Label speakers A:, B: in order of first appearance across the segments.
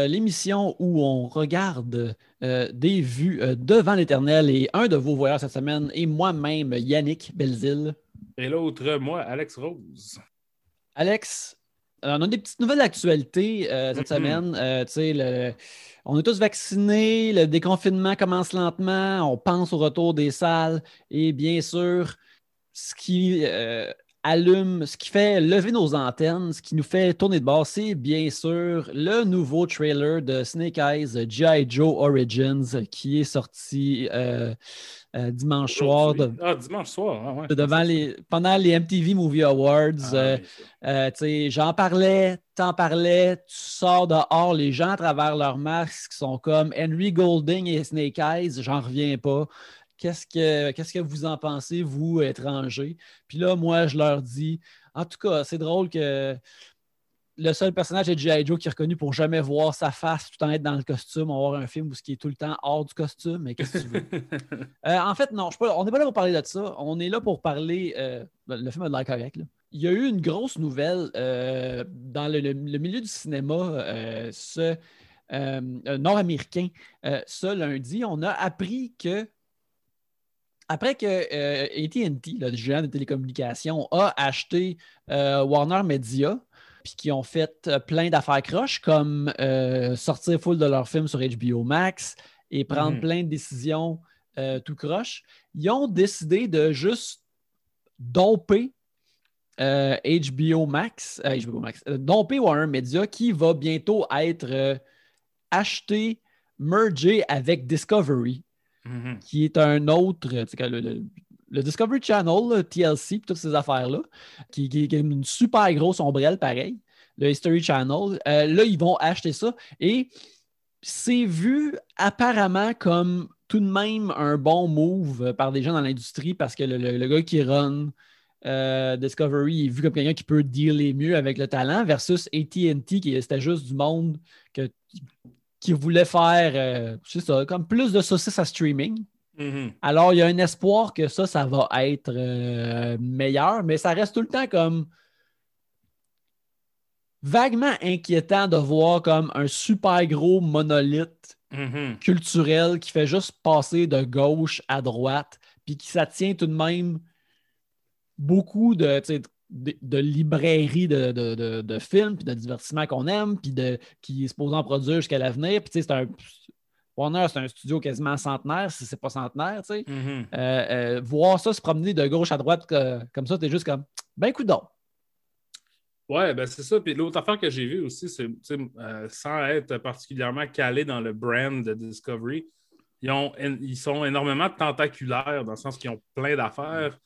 A: euh, l'émission où on regarde euh, des vues euh, devant l'éternel. Et un de vos voyeurs cette semaine est moi-même, Yannick Belzile.
B: Et l'autre, moi, Alex Rose.
A: Alex, on a des petites nouvelles d'actualité cette semaine. le, on est tous vaccinés, le déconfinement commence lentement, on pense au retour des salles et bien sûr, ce qui allume, ce qui fait lever nos antennes, ce qui nous fait tourner de bord, c'est bien sûr le nouveau trailer de Snake Eyes G.I. Joe Origins qui est sorti euh, euh, dimanche soir.
B: ah, dimanche soir,
A: ah devant les, pendant les MTV Movie Awards. Ah, euh, j'en parlais, t'en parlais, tu sors dehors, les gens à travers leurs masques sont comme Henry Golding et Snake Eyes, j'en reviens pas. Qu'est-ce que, qu'est-ce que vous en pensez, vous, étrangers? Puis là, moi, je leur dis, en tout cas, c'est drôle que le seul personnage de G.I. Joe qui est reconnu pour jamais voir sa face tout en être dans le costume, on va voir un film où ce qui est tout le temps hors du costume, mais qu'est-ce que tu veux? Euh, en fait, non, je on n'est pas là pour parler de ça. On est là pour parler. Euh, le film a de l'air correct. Il y a eu une grosse nouvelle euh, dans le, milieu du cinéma ce nord-américain. ce lundi, on a appris que après que euh, ATT, le géant de télécommunications, a acheté euh, Warner Media, puis qui ont fait euh, plein d'affaires croches, comme sortir full de leurs films sur HBO Max et prendre mhm. plein de décisions tout croche, ils ont décidé de juste domper HBO Max, HBO Max, domper Warner Media, qui va bientôt être acheté, mergé avec Discovery. Mm-hmm. qui est un autre, le, le, Discovery Channel, TLC, toutes ces affaires-là, qui, est une super grosse ombrelle pareil, le History Channel. Euh, là, ils vont acheter ça et c'est vu apparemment comme tout de même un bon move par des gens dans l'industrie parce que le, gars qui run euh, Discovery est vu comme quelqu'un qui peut dealer mieux avec le talent versus ATT qui c'était juste du monde que qui voulait faire, euh, ça, comme plus de saucisses à streaming. Mm-hmm. Alors, il y a un espoir que ça, ça va être euh, meilleur, mais ça reste tout le temps comme vaguement inquiétant de voir comme un super gros monolithe mm-hmm. culturel qui fait juste passer de gauche à droite, puis qui ça tient tout de même beaucoup de, de, librairie de, de, films puis de divertissement qu'on aime, puis de, qui est supposé en produire jusqu'à l'avenir. Puis, c'est un. Warner, c'est un studio quasiment centenaire, si c'est pas centenaire, tu sais. Mm-hmm. Euh, euh, voir ça se promener de gauche à droite comme ça, t'es juste comme, ben, coup d'or.
B: Ouais, ben c'est ça. Puis l'autre affaire que j'ai vue aussi, c'est euh, sans être particulièrement calé dans le brand de Discovery, ils, ont, ils sont énormément tentaculaires dans le sens qu'ils ont plein d'affaires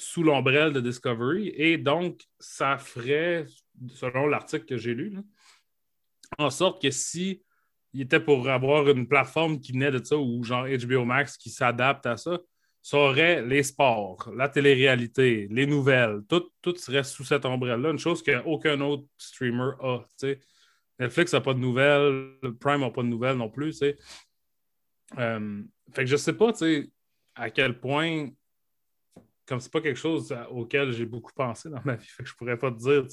B: sous l'ombrelle de Discovery. Et donc, ça ferait, selon l'article que j'ai lu, en sorte que si il était pour avoir une plateforme qui venait de ça, ou genre HBO Max qui s'adapte à ça, ça aurait les sports, la télé-réalité, les nouvelles, tout, tout serait sous cette ombrelle-là, une chose qu'aucun autre streamer a. Netflix n'a pas de nouvelles, Prime n'a pas de nouvelles non plus. Euh, fait que je sais pas à quel point comme c'est pas quelque chose auquel j'ai beaucoup pensé dans ma vie, fait que je pourrais pas te dire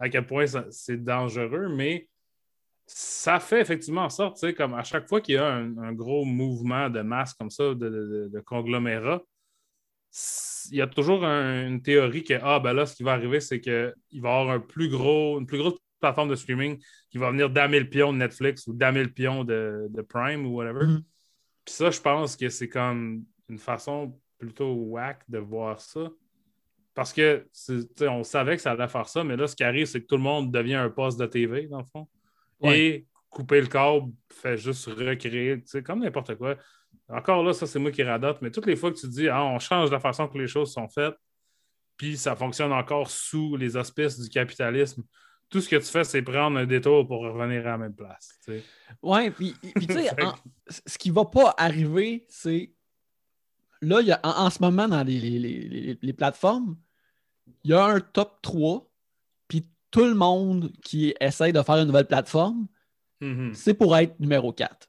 B: à quel point c'est dangereux, mais ça fait effectivement en sorte, comme à chaque fois qu'il y a un, gros mouvement de masse comme ça, de, conglomérat, il y a toujours une théorie que ah ben là, ce qui va arriver, c'est qu'il va y avoir un plus gros, une plus grosse plateforme de streaming qui va venir damer le pion de Netflix ou damer le pion de, Prime ou whatever. Mm-hmm. Puis ça, je pense que c'est comme une façon plutôt whack de voir ça. Parce que on savait que ça allait faire ça, mais là, ce qui arrive, c'est que tout le monde devient un poste de TV, dans le fond. Et couper le câble fait juste recréer, comme n'importe quoi. Encore là, ça, c'est moi qui radote, mais toutes les fois que tu dis, ah, on change la façon que les choses sont faites, puis ça fonctionne encore sous les auspices du capitalisme, tout ce que tu fais, c'est prendre un détour pour revenir à la même place.
A: Oui, puis tu sais, ce qui va pas arriver, c'est là, il y a, en, ce moment, dans les, plateformes, il y a un top 3, puis tout le monde qui essaye de faire une nouvelle plateforme, mm-hmm. c'est pour être numéro 4.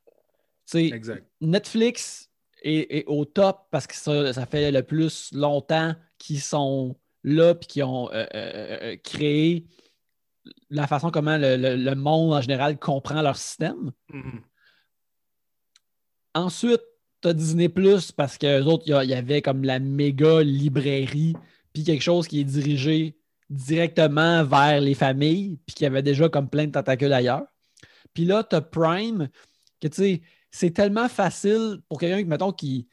A: Exact. Netflix est, au top parce que ça, fait le plus longtemps qu'ils sont là puis qui ont euh, euh, euh, créé la façon comment le, monde en général comprend leur système. Mm-hmm. Ensuite, tu as Disney Plus parce que autres, il y, avait comme la méga librairie, puis quelque chose qui est dirigé directement vers les familles, puis qui avait déjà comme plein de tentacules ailleurs. Puis là, tu as Prime, que tu sais, c'est tellement facile pour quelqu'un, mettons, qui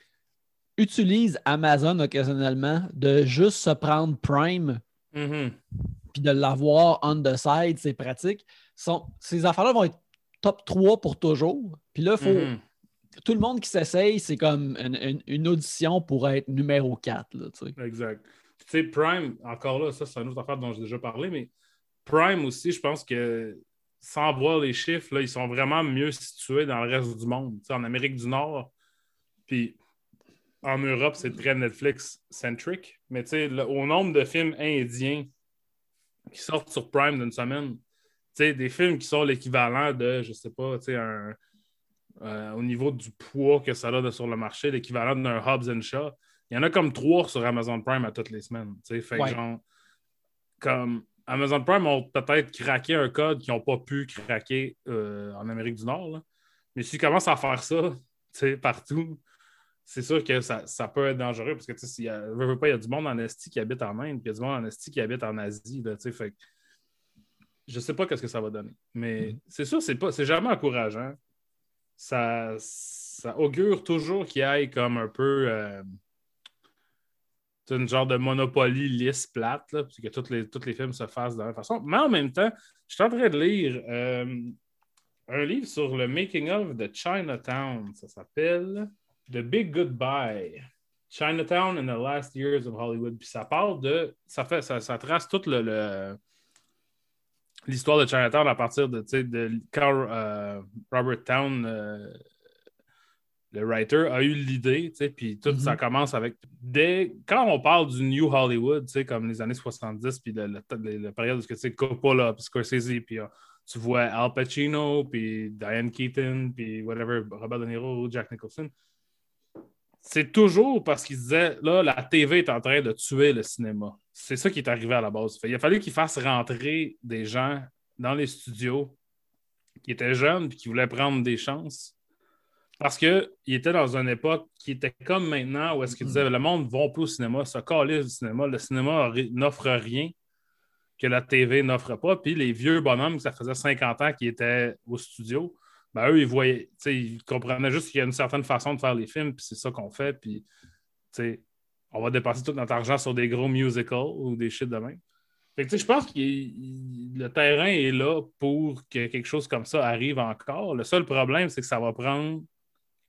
A: utilise Amazon occasionnellement, de juste se prendre Prime, mm-hmm. puis de l'avoir on the side, c'est pratique. ces affaires-là vont être top 3 pour toujours. Puis là, il faut. Mm-hmm tout le monde qui s'essaye, c'est comme une, audition pour être numéro 4. Là,
B: exact. Tu Prime, encore là, ça, c'est une autre affaire dont j'ai déjà parlé, mais Prime aussi, je pense que sans voir les chiffres, ils sont vraiment mieux situés dans le reste du monde. En Amérique du Nord, puis en Europe, c'est très Netflix-centric. Mais tu sais, au nombre de films indiens qui sortent sur Prime d'une semaine, tu sais, des films qui sont l'équivalent de, je sais pas, tu sais, un euh, au niveau du poids que ça a sur le marché, l'équivalent d'un Hobbs and Shaw. Il y en a comme trois sur Amazon Prime à toutes les semaines. Fait genre, comme Amazon Prime ont peut-être craqué un code qu'ils n'ont pas pu craquer euh, en Amérique du Nord. Mais s'ils commencent à faire ça partout, c'est sûr que ça, peut être dangereux parce que il y, a, pas, il y a du monde en Estie qui habite en Inde, puis il y a du monde en Estie qui habite en Asie. Là, fait, je ne sais pas ce que ça va donner. Mais mm-hmm. c'est sûr, c'est pas c'est jamais encourageant ça, augure toujours qu'il y ait comme un peu euh, une genre de monopoly lisse plate, là, que tous les, les films se fassent de la même façon. Mais en même temps, je suis en train de lire euh, un livre sur le making of de Chinatown. Ça s'appelle The Big Goodbye. Chinatown in the Last Years of Hollywood. Puis ça parle de. Ça, fait, ça, ça trace tout le l'histoire de Chinatown à partir de, de quand euh, Robert Town, euh, le writer, a eu l'idée, puis tout ça mhm. commence avec. Dès, quand on parle du New Hollywood, comme les années 70, puis la période où c'est Coppola, puis Scorsese, puis euh, tu vois Al Pacino, puis Diane Keaton, puis whatever, Robert De Niro, Jack Nicholson. C'est toujours parce qu'ils disaient là, la TV est en train de tuer le cinéma. C'est ça qui est arrivé à la base. il a fallu qu'ils fassent rentrer des gens dans les studios qui étaient jeunes et qui voulaient prendre des chances. Parce qu'ils étaient dans une époque qui était comme maintenant où est-ce qu'ils disaient le monde ne va plus au cinéma, ça calisse du cinéma. Le cinéma n'offre rien que la TV n'offre pas. Puis les vieux bonhommes, ça faisait 50 ans qui étaient au studio, ben eux, ils voyaient, ils comprenaient juste qu'il y a une certaine façon de faire les films, puis c'est ça qu'on fait. Puis, on va dépenser tout notre argent sur des gros musicals ou des shit de même. je pense que le terrain est là pour que quelque chose comme ça arrive encore. Le seul problème, c'est que ça va prendre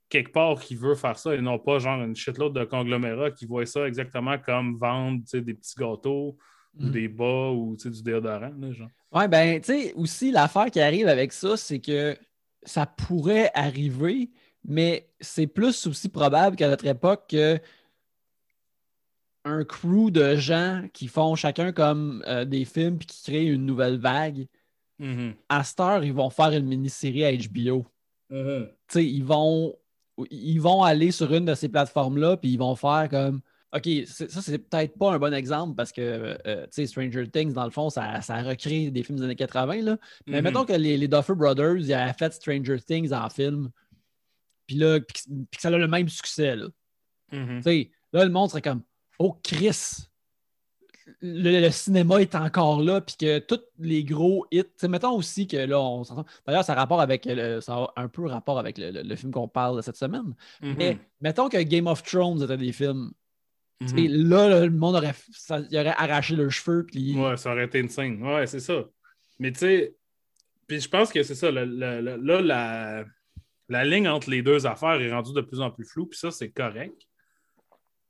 B: quelque part qui veut faire ça et non pas genre une shitload de conglomérats qui voient ça exactement comme vendre des petits gâteaux ou mm. des bas ou du déodorant. Là, genre.
A: Ouais, ben, tu sais, aussi, l'affaire qui arrive avec ça, c'est que ça pourrait arriver, mais c'est plus aussi probable qu'à notre époque que un crew de gens qui font chacun comme euh, des films puis qui créent une nouvelle vague. Mm-hmm. À cette heure, ils vont faire une mini-série à HBO. Mm-hmm. Ils vont ils vont aller sur une de ces plateformes-là puis ils vont faire comme OK, ça, c'est peut-être pas un bon exemple parce que euh, Stranger Things, dans le fond, ça, ça recrée des films des années 80. Là. Mais mm-hmm. mettons que les, les Duffer Brothers, ils avaient fait Stranger Things en film, puis là, puis que ça a le même succès. Là. là, le monde serait comme oh Chris, le, cinéma est encore là, puis que tous les gros hits, mettons aussi que là, on s'entend. D'ailleurs, ça, rapport avec ça a un peu rapport avec le, film qu'on parle cette semaine. Mm-hmm. Mais mettons que Game of Thrones était des films. Mm-hmm. Là, le monde aurait, aurait arraché leurs cheveux. Puis...
B: Ouais, ça aurait été une scène. Ouais, c'est ça. Mais tu sais, puis je pense que c'est ça. là, la, la ligne entre les deux affaires est rendue de plus en plus floue, puis ça, c'est correct.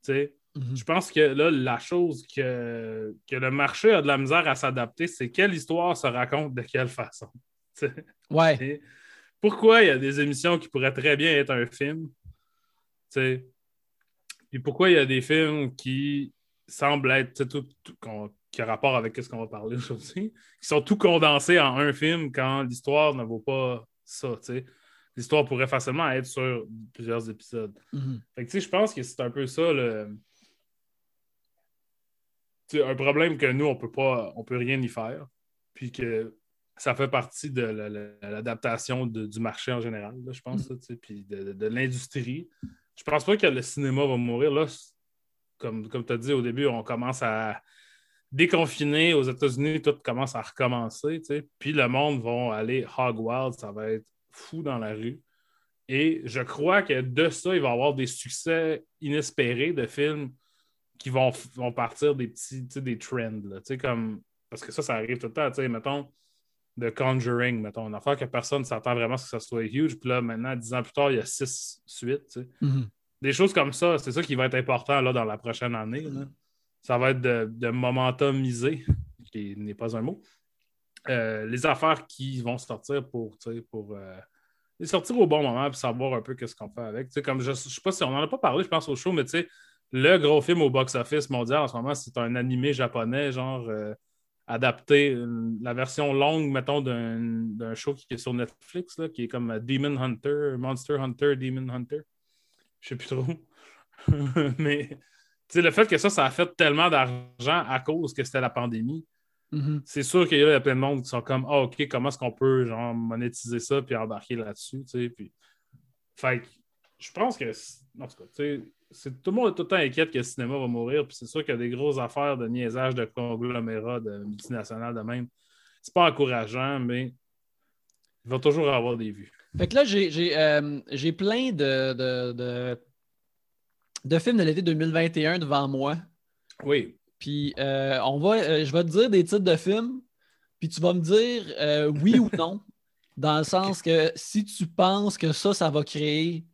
B: Tu sais, Mhm. Je pense que là, la chose que, que le marché a de la misère à s'adapter, c'est quelle histoire se raconte de quelle façon.
A: ouais.
B: pourquoi il y a des émissions qui pourraient très bien être un film? T'sais? Puis pourquoi il y a des films qui semblent être tout, qui ont rapport avec ce qu'on va parler aujourd'hui, qui sont tout condensés en un film quand l'histoire ne vaut pas ça. L'histoire pourrait facilement être sur plusieurs épisodes. Mhm. je pense que c'est un peu ça le, un problème que nous, on peut pas, on peut rien y faire. puis que ça fait partie de l'adaptation du marché en général, je pense, mm. puis de, l'industrie. Je pense pas que le cinéma va mourir. Là, comme, comme tu as dit au début, on commence à déconfiner aux États-Unis, tout commence à recommencer, puis le monde va aller hog wild, ça va être fou dans la rue. Et je crois que de ça, il va y avoir des succès inespérés de films qui vont, vont partir des petits des trends. Là, comme, parce que ça, ça arrive tout le temps. Mettons, The Conjuring, mettons, une affaire que personne ne s'attend vraiment à ce que ça soit huge. Puis là, maintenant, dix ans plus tard, il y a six suites. Mm-hmm. Des choses comme ça, c'est ça qui va être important là, dans la prochaine année. Ça va être de, de momentumiser, qui n'est pas un mot, euh, les affaires qui vont sortir pour, pour euh, les sortir au bon moment et savoir un peu qu'est-ce qu'on fait avec. comme je ne sais pas si on n'en a pas parlé, je pense au show, mais tu sais, le gros film au box-office mondial en ce moment, c'est un animé japonais, genre euh, adapté, la version longue, mettons, d'un show qui est sur Netflix, là, qui est comme Demon Hunter, Monster Hunter, Demon Hunter. Je sais plus trop. mais le fait que ça, ça a fait tellement d'argent à cause que c'était la pandémie, mm-hmm. c'est sûr qu'il y a plein de monde qui sont comme Ah, OK, comment est-ce qu'on peut genre, monétiser ça puis embarquer là-dessus? Puis... Fait je pense que. En tout cas, tout le monde est tout le temps inquiète que le cinéma va mourir, puis c'est sûr qu'il y a des grosses affaires de niaisage de conglomérats, de multinationales de même. C'est pas encourageant, mais il va toujours avoir des vues.
A: Fait que là, j'ai euh, plein de de films de l'été 2021 devant moi.
B: Oui.
A: Puis euh, on va, euh, je vais te dire des titres de films, puis tu vas me dire oui ou non, dans le sens que si tu penses que ça, ça va créer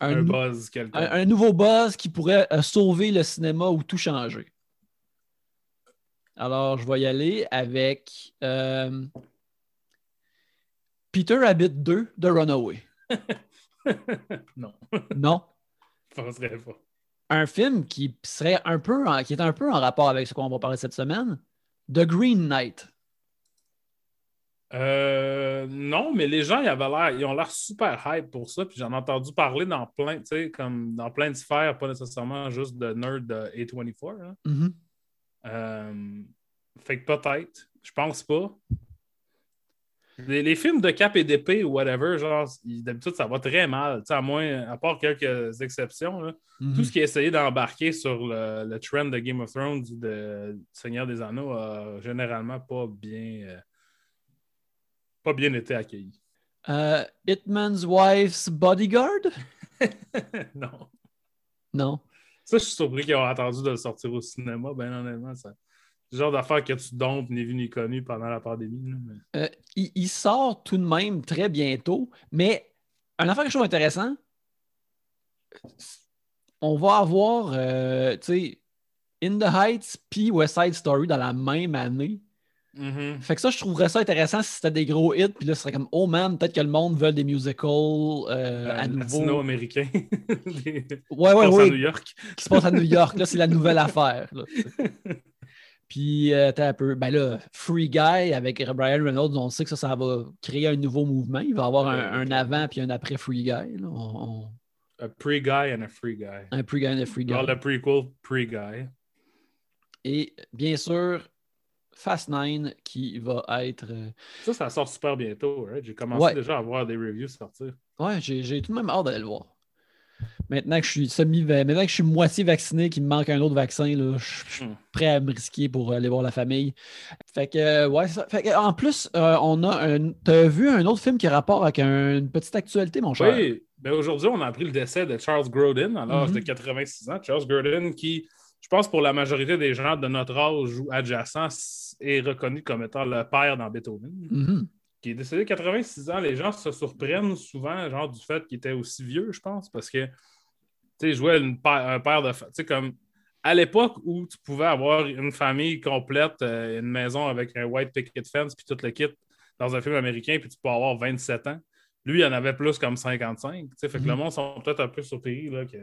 B: un, buzz,
A: un, nouveau buzz qui pourrait sauver le cinéma ou tout changer. Alors, je vais y aller avec Peter Rabbit 2 de Runaway.
B: non.
A: Non?
B: Penserais pas.
A: Un film qui serait un peu qui est un peu en rapport avec ce qu'on va parler cette semaine, The Green Knight.
B: Euh, non, mais les gens ils avaient l'air, ils ont l'air super hype pour ça. Puis j'en ai entendu parler dans plein, comme dans plein de sphères, pas nécessairement juste de nerd de A24. Hein. Mm-hmm. Euh, fait que peut-être, je pense pas. Les, films de cap et d'épée ou whatever, genre, d'habitude, ça va très mal. À moins, à part quelques exceptions, mhm. tout ce qui est essayé d'embarquer sur le, trend de Game of Thrones de Seigneur des Anneaux a généralement pas bien, euh, pas bien été accueilli.
A: Euh, Hitman's Wife's Bodyguard?
B: non.
A: Non.
B: Ça, je suis surpris qu'ils ont attendu de le sortir au cinéma, ben honnêtement. Ça le genre d'affaire que tu dompes ni vu ni connu pendant la pandémie.
A: Euh, il, sort tout de même très bientôt, mais un affaire que je trouve intéressant, on va avoir, euh, tu sais, In the Heights puis West Side Story dans la même année. Mm-hmm. Fait que ça, je trouverais ça intéressant si c'était des gros hits, puis là, ce serait comme, oh man, peut-être que le monde veut des musicals euh, à nouveau.
B: américains
A: ouais, ouais, ouais.
B: à New York.
A: Qui se passe à New York, là, c'est la nouvelle affaire. Puis, euh, un peu, ben là, Free Guy avec Brian Reynolds, on sait que ça, ça va créer un nouveau mouvement. Il va y avoir un, avant puis un après Free Guy.
B: Un pre-guy and a free guy.
A: Un pre-guy and a free guy.
B: le prequel, pre-guy.
A: Et bien sûr, Fast 9 qui va être. Euh,
B: ça, ça sort super bientôt. Right? J'ai commencé déjà à voir des reviews sortir.
A: Ouais, j'ai tout de même hâte d'aller le voir. Maintenant que je suis semi maintenant que je suis moitié vacciné, qu'il me manque un autre vaccin, là, je suis hmm. prêt à me risquer pour aller voir la famille. Fait que, euh, ouais, ça. Fait que, en plus, euh, on a un. T'as vu un autre film qui a rapport avec une petite actualité, mon cher?
B: Oui, ben aujourd'hui, on a appris le décès de Charles Grodin à l'âge de 86 mhm. ans. Charles Grodin, qui, je pense, pour la majorité des gens de notre âge ou adjacent, est reconnu comme étant le père dans Beethoven. Mhm qui est décédé à 86 ans, les gens se surprennent souvent, genre, du fait qu'il était aussi vieux, je pense, parce que, tu sais, jouait un père de... Tu sais, comme, à l'époque où tu pouvais avoir une famille complète, euh, une maison avec un white picket fence, puis tout le kit dans un film américain, puis tu peux avoir 27 ans. Lui, il en avait plus comme 55. Fait que le mhm. monde sont peut-être un peu surpris là, que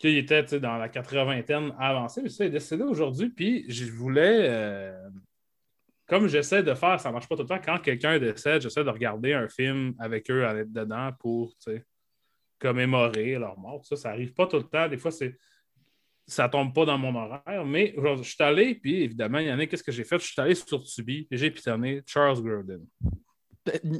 B: qu'il était dans la 80 avancée. Mais ça, il est décédé aujourd'hui. Puis je voulais, euh, comme j'essaie de faire, ça ne marche pas tout le temps. Quand quelqu'un décède, j'essaie de regarder un film avec eux à dedans pour commémorer leur mort. Ça, ça n'arrive pas tout le temps. Des fois, c'est. ça tombe pas dans mon horaire, mais je suis allé, puis évidemment, il y en a, qu'est-ce que j'ai fait? Je suis allé sur Tubi, et j'ai pitonné Charles Grodin.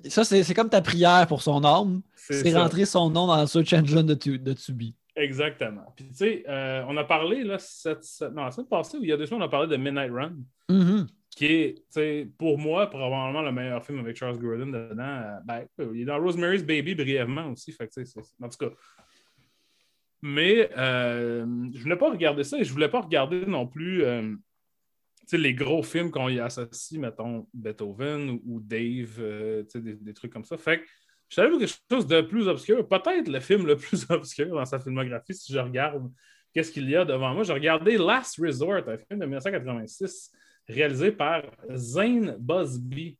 A: Ça, c'est comme ta prière pour son âme. C'est rentrer son nom dans le search engine de, de Tubi.
B: Exactement. Puis, tu sais, euh, on a parlé, là, cette, non, la semaine passée, où il y a deux semaines, on a parlé de Midnight Run,
A: mm-hmm.
B: qui est, tu sais, pour moi, probablement le meilleur film avec Charles Grodin dedans. Euh, ben, il est dans Rosemary's Baby brièvement aussi. Fait que, en tout cas. Mais euh, je voulais pas regarder ça et je voulais pas regarder non plus les gros films qu'on y associe, mettons Beethoven ou, Dave, des, des, trucs comme ça. Fait que je savais quelque chose de plus obscur, peut-être le film le plus obscur dans sa filmographie, si je regarde qu'est-ce qu'il y a devant moi. J'ai regardé Last Resort, un film de 1986 réalisé par Zane Busby,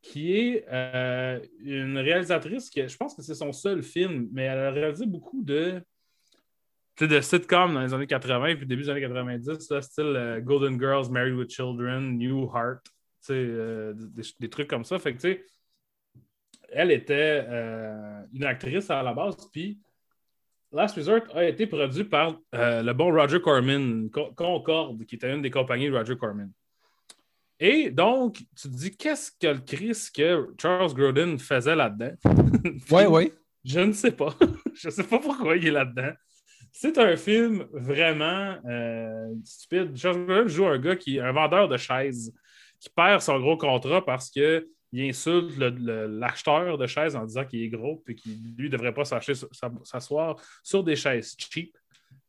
B: qui est euh, une réalisatrice qui, je pense que c'est son seul film, mais elle a réalisé beaucoup de, de sitcoms dans les années 80 puis début des années 90, style euh, Golden Girls, Married with Children, New Heart, euh, des, trucs comme ça. Fait que, elle était euh, une actrice à la base, puis Last Resort a été produit par euh, le bon Roger Corman, Concorde, qui était une des compagnies de Roger Corman. Et donc, tu te dis, qu'est-ce que le Chris que Charles Grodin faisait là-dedans?
A: Oui, oui.
B: Je ne sais pas. je ne sais pas pourquoi il est là-dedans. C'est un film vraiment euh, stupide. Charles Grodin joue un gars qui est un vendeur de chaises qui perd son gros contrat parce que il insulte l'acheteur de chaises en disant qu'il est gros et qu'il lui ne devrait pas s'asseoir sur des chaises cheap.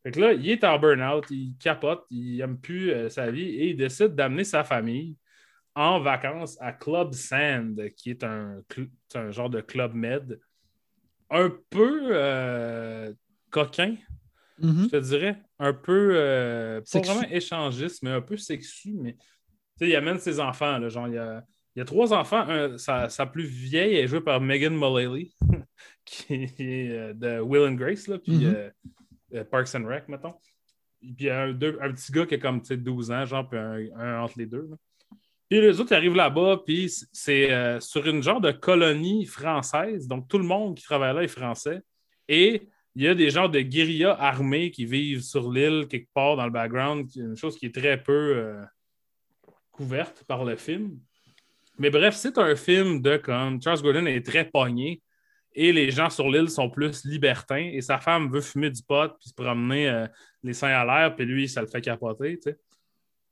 B: Fait que là, il est en burn-out, il capote, il n'aime plus euh, sa vie et il décide d'amener sa famille en vacances à Club Sand, qui est un, un genre de club med. Un peu euh, coquin,
A: mm-hmm.
B: je te dirais. Un peu, euh, pas vraiment échangiste, mais un peu sexu. Mais il amène ses enfants. Là, genre, il y a il y a trois enfants. sa, plus vieille est jouée par Megan Mullally, qui est euh, de Will and Grace, là, puis mm-hmm. euh, euh, Parks and Rec, mettons. Puis il y a un, petit gars qui a comme 12 ans, genre, puis un, entre les deux. Puis les autres, ils arrivent là-bas, puis c'est sur une genre de colonie française. Donc tout le monde qui travaille là est français. Et il y a des genres de guérillas armés qui vivent sur l'île quelque part dans le background, une chose qui est très peu couverte par le film. Mais bref, c'est un film de comme Charles Gordon est très pogné et les gens sur l'île sont plus libertins et sa femme veut fumer du pot puis se promener euh, les seins à l'air, puis lui, ça le fait capoter.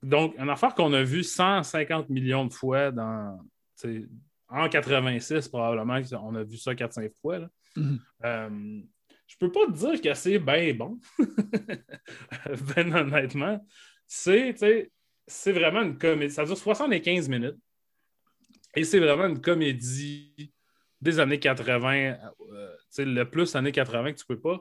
B: Donc, une affaire qu'on a vue 150 millions de fois dans. En 86, probablement, on a vu ça 4-5 fois. Là.
A: Mm-hmm.
B: Euh, je peux pas te dire que c'est bien bon. ben honnêtement. C'est vraiment une comédie. Ça dure 75 minutes. Et c'est vraiment une comédie des années 80, euh, le plus années 80 que tu peux pas.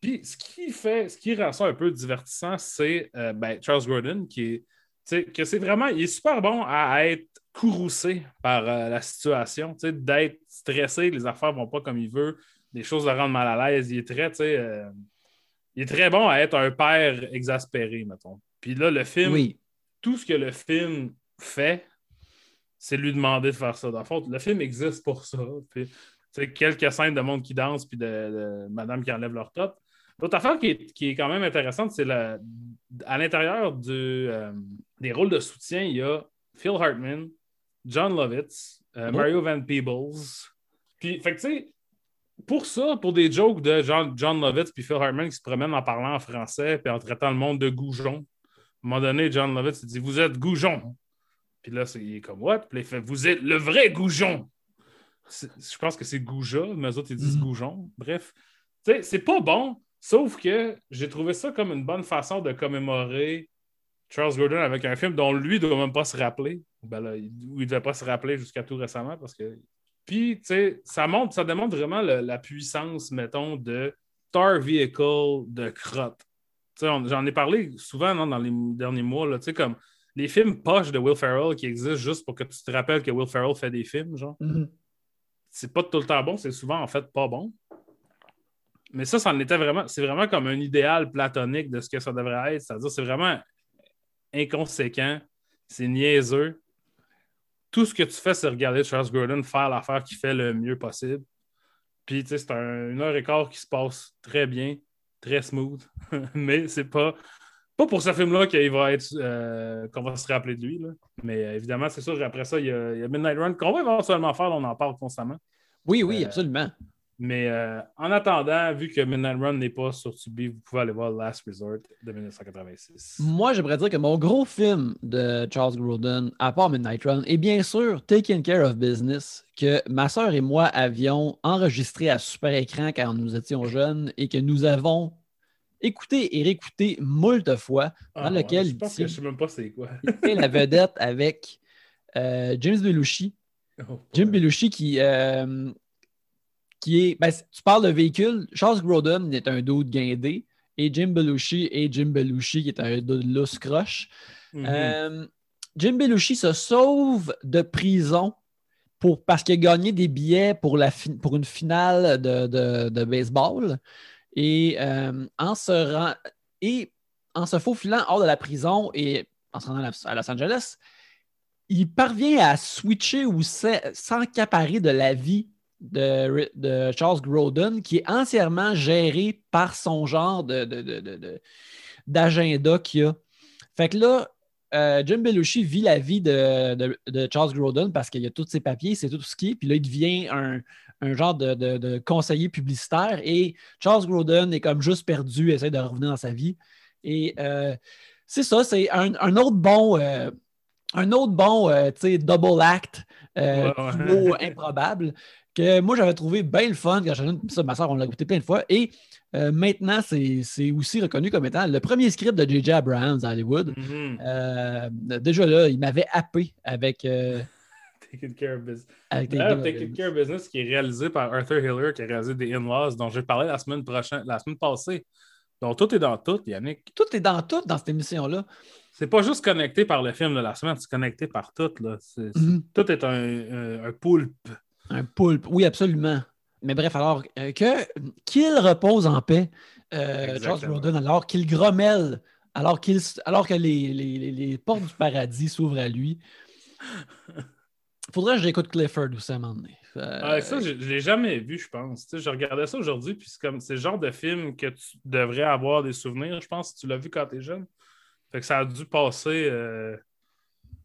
B: Puis ce qui fait, ce qui rend ça un peu divertissant, c'est euh, ben, Charles Gordon qui est, que c'est vraiment, il est super bon à être courroucé par euh, la situation, d'être stressé, les affaires vont pas comme il veut, les choses le rendent mal à l'aise. Il est très, il est très bon à être un père exaspéré, mettons. Puis là, le film, tout ce que le film fait, c'est lui demander de faire ça. Dans le le film existe pour ça. Puis, quelques scènes de monde qui danse puis de, madame qui enlève leur top. L'autre affaire qui est, quand même intéressante, c'est à l'intérieur euh, des rôles de soutien, il y a Phil Hartman, John Lovitz, euh, oh. Mario Van Peebles. Puis, fait que, pour ça, pour des jokes de John, John Lovitz puis Phil Hartman qui se promènent en parlant en français puis en traitant le monde de goujon, à un moment donné, John Lovitz dit Vous êtes goujon. Puis là, il est comme What? Puis il fait Vous êtes le vrai goujon. Je pense que c'est Gouja, mais eux autres, ils disent mhm. Goujon. Bref, tu sais, c'est pas bon, sauf que j'ai trouvé ça comme une bonne façon de commémorer Charles Gordon avec un film dont lui ne doit même pas se rappeler. Ben là, il ne devait pas se rappeler jusqu'à tout récemment parce que. Puis, tu sais, ça, montre, ça démontre vraiment la puissance, mettons, de Star Vehicle de crotte. J'en ai parlé souvent dans les derniers mois, tu sais, comme les films poches de Will Ferrell qui existent juste pour que tu te rappelles que Will Ferrell fait des films, genre.
A: Mm-hmm.
B: C'est pas tout le temps bon, c'est souvent en fait pas bon. Mais ça, ça en était vraiment. C'est vraiment comme un idéal platonique de ce que ça devrait être. C'est-à-dire, c'est vraiment inconséquent, c'est niaiseux. Tout ce que tu fais, c'est regarder Charles Gordon faire l'affaire qu'il fait le mieux possible. Puis, tu sais, c'est un, une heure et quart qui se passe très bien, très smooth. Mais c'est pas pas pour ce film-là qu'il va être euh, qu'on va se rappeler de lui. Là. Mais euh, évidemment, c'est sûr, après ça, il y, a, Midnight Run qu'on va éventuellement faire, on en parle constamment.
A: Oui, oui, absolument.
B: Mais en attendant, vu que Midnight Run n'est pas sur Tubi, vous pouvez aller voir Last Resort de 1986.
A: Moi, j'aimerais dire que mon gros film de Charles Grodin, à part Midnight Run, est bien sûr Taking Care of Business, que ma soeur et moi avions enregistré à super écran quand nous étions jeunes et que nous avons écouté et réécouté moult fois, dans ah, lequel
B: je pense que je sais même pas c'est quoi.
A: la vedette avec euh, James Belushi. Oh, Jim Belushi qui, euh, qui est. Ben, tu parles de véhicule. Charles Grodin est un dude guindé et Jim Belushi est Jim Belushi qui est un dude lousse croche. Mm-hmm. Euh, Jim Belushi se sauve de prison pour, parce qu'il a gagné des billets pour, la pour une finale de, de baseball. Et, euh, en se et en se faufilant hors de la prison et en se rendant à Los Angeles, il parvient à switcher ou s'encaparer de la vie de, de, Charles Grodin, qui est entièrement géré par son genre d'agenda qu'il a. Fait que là, euh, Jim Belushi vit la vie de, Charles Grodin parce qu'il a tous ses papiers, c'est tout ce qui est. Puis là, il devient un, un genre de, conseiller publicitaire. Et Charles Grodin est comme juste perdu, essaie de revenir dans sa vie. Et euh, c'est ça, c'est un, autre bon, euh, un autre bon, euh, double act, improbable, que moi j'avais trouvé bien le fun quand j'ai ça, ma soeur, on l'a écouté plein de fois. Et maintenant, c'est aussi reconnu comme étant le premier script de J.J. Abrams à Hollywood. Mm-hmm. déjà là, il m'avait happé avec
B: Taking Care of Business. Taking Care of Business qui est réalisé par Arthur Hiller, qui a réalisé des In-Laws, dont j'ai parlé la semaine prochaine, la semaine passée. Donc tout est dans tout, Yannick.
A: Tout est dans tout dans cette émission-là.
B: C'est pas juste connecté par le film de la semaine, c'est connecté par tout. Là. Mhm. Tout est un, un, poulpe.
A: Un poulpe, oui, absolument. Mais bref, alors euh, que qu'il repose en paix, euh, Charles Grodin, alors qu'il grommelle, alors, qu'il, alors que les, les, les portes du paradis s'ouvrent à lui. Faudrait que j'écoute Clifford aussi à un moment donné.
B: Euh, ça, je ne l'ai jamais vu, je pense. je regardais ça aujourd'hui, puis c'est comme c'est le genre de film que tu devrais avoir des souvenirs, je pense, si tu l'as vu quand tu es jeune. Fait que ça a dû passer euh,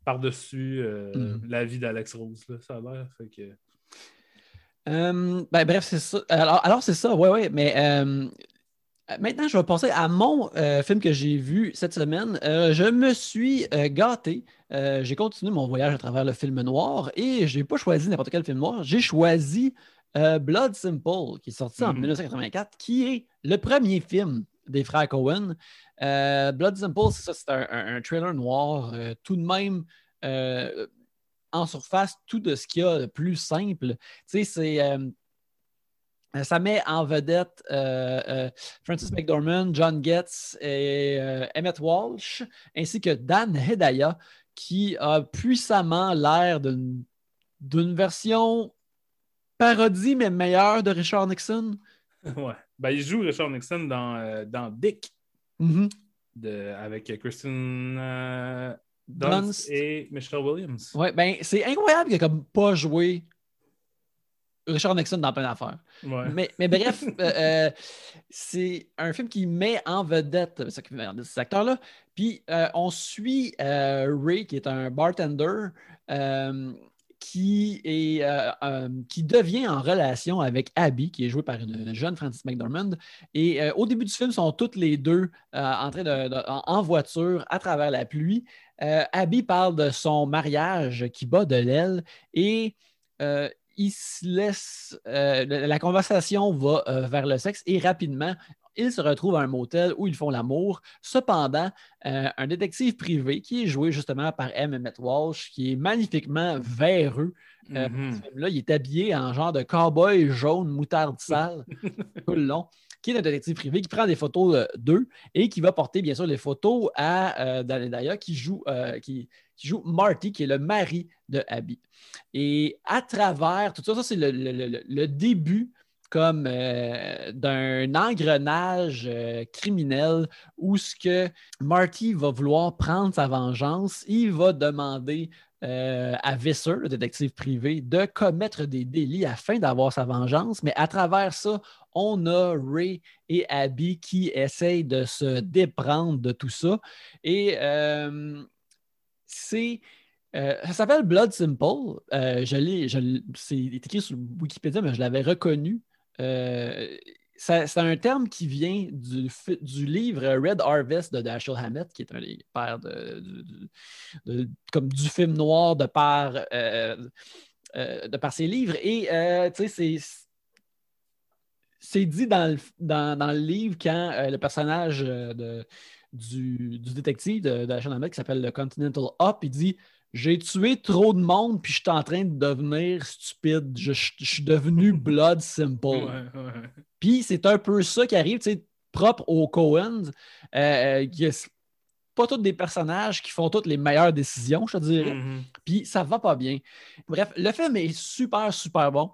B: par-dessus euh, mm. la vie d'Alex Rose, là, ça a l'air. Fait que...
A: ben, bref, c'est ça. Alors, alors c'est ça, oui, oui, mais Maintenant, je vais passer à mon film que j'ai vu cette semaine. je me suis gâté euh, j'ai continué mon voyage à travers le film noir et je n'ai pas choisi n'importe quel film noir. J'ai choisi euh, Blood Simple, qui est sorti en 1984, mhm. qui est le premier film des frères Cohen. Euh, Blood Simple, c'est ça, c'est un, trailer noir, tout de même en surface, tout de ce qu'il y a de plus simple. Tu sais, c'est ça met en vedette Francis McDormand, John Getz et Emmett Walsh, ainsi que Dan Hedaya, qui a puissamment l'air d'une version parodie, mais meilleure de Richard Nixon.
B: Ouais. Ben, il joue Richard Nixon dans, euh, dans Dick,
A: mm-hmm.
B: de, avec Kristen euh, Dunst, et Michelle Williams.
A: Ouais, ben, c'est incroyable qu'il ait comme pas joué Richard Nixon dans plein d'affaires. Mais, mais, bref, euh, euh, c'est un film qui met en vedette ces acteurs-là. Puis euh, on suit Ray, qui est un bartender. qui, est, qui devient en relation avec Abby, qui est jouée par une, jeune Frances McDormand. Et au début du film, sont toutes les deux en train de, en, voiture à travers la pluie. Abby parle de son mariage qui bat de l'aile et il se laisse, euh, la conversation va euh, vers le sexe et rapidement, ils se retrouvent à un motel où ils font l'amour. Cependant, euh, un détective privé qui est joué justement par M. Emmett Walsh, qui est magnifiquement véreux. Mm-hmm. Là, il est habillé en genre de cowboy jaune, moutarde sale, tout le long qui est un détective privé qui prend des photos d'eux et qui va porter bien sûr les photos à euh, qui joue, qui, qui, joue Marty, qui est le mari de Abby. Et à travers tout ça, ça c'est le, début comme euh, d'un engrenage euh, criminel où ce que Marty va vouloir prendre sa vengeance, il va demander euh, à Visser, le détective privé, de commettre des délits afin d'avoir sa vengeance, mais à travers ça, on a Ray et Abby qui essayent de se déprendre de tout ça. Et c'est. Euh, ça s'appelle Blood Simple. Euh, je c'est écrit sur Wikipédia, mais je l'avais reconnu. c'est un terme qui vient du, du, livre Red Harvest de Dashiell Hammett, qui est un des pères de, comme du film noir de par, de par ses livres. Et c'est c'est dit dans le, dans, le, livre quand euh, le personnage euh, de, du, détective de, la chaîne qui s'appelle le Continental Up, il dit J'ai tué trop de monde, puis je suis en train de devenir stupide. Je, suis devenu blood simple. Puis c'est un peu ça qui arrive, propre aux Coens. Euh, pas tous des personnages qui font toutes les meilleures décisions, je te dirais. Mm-hmm. Puis ça va pas bien. Bref, le film est super, super bon.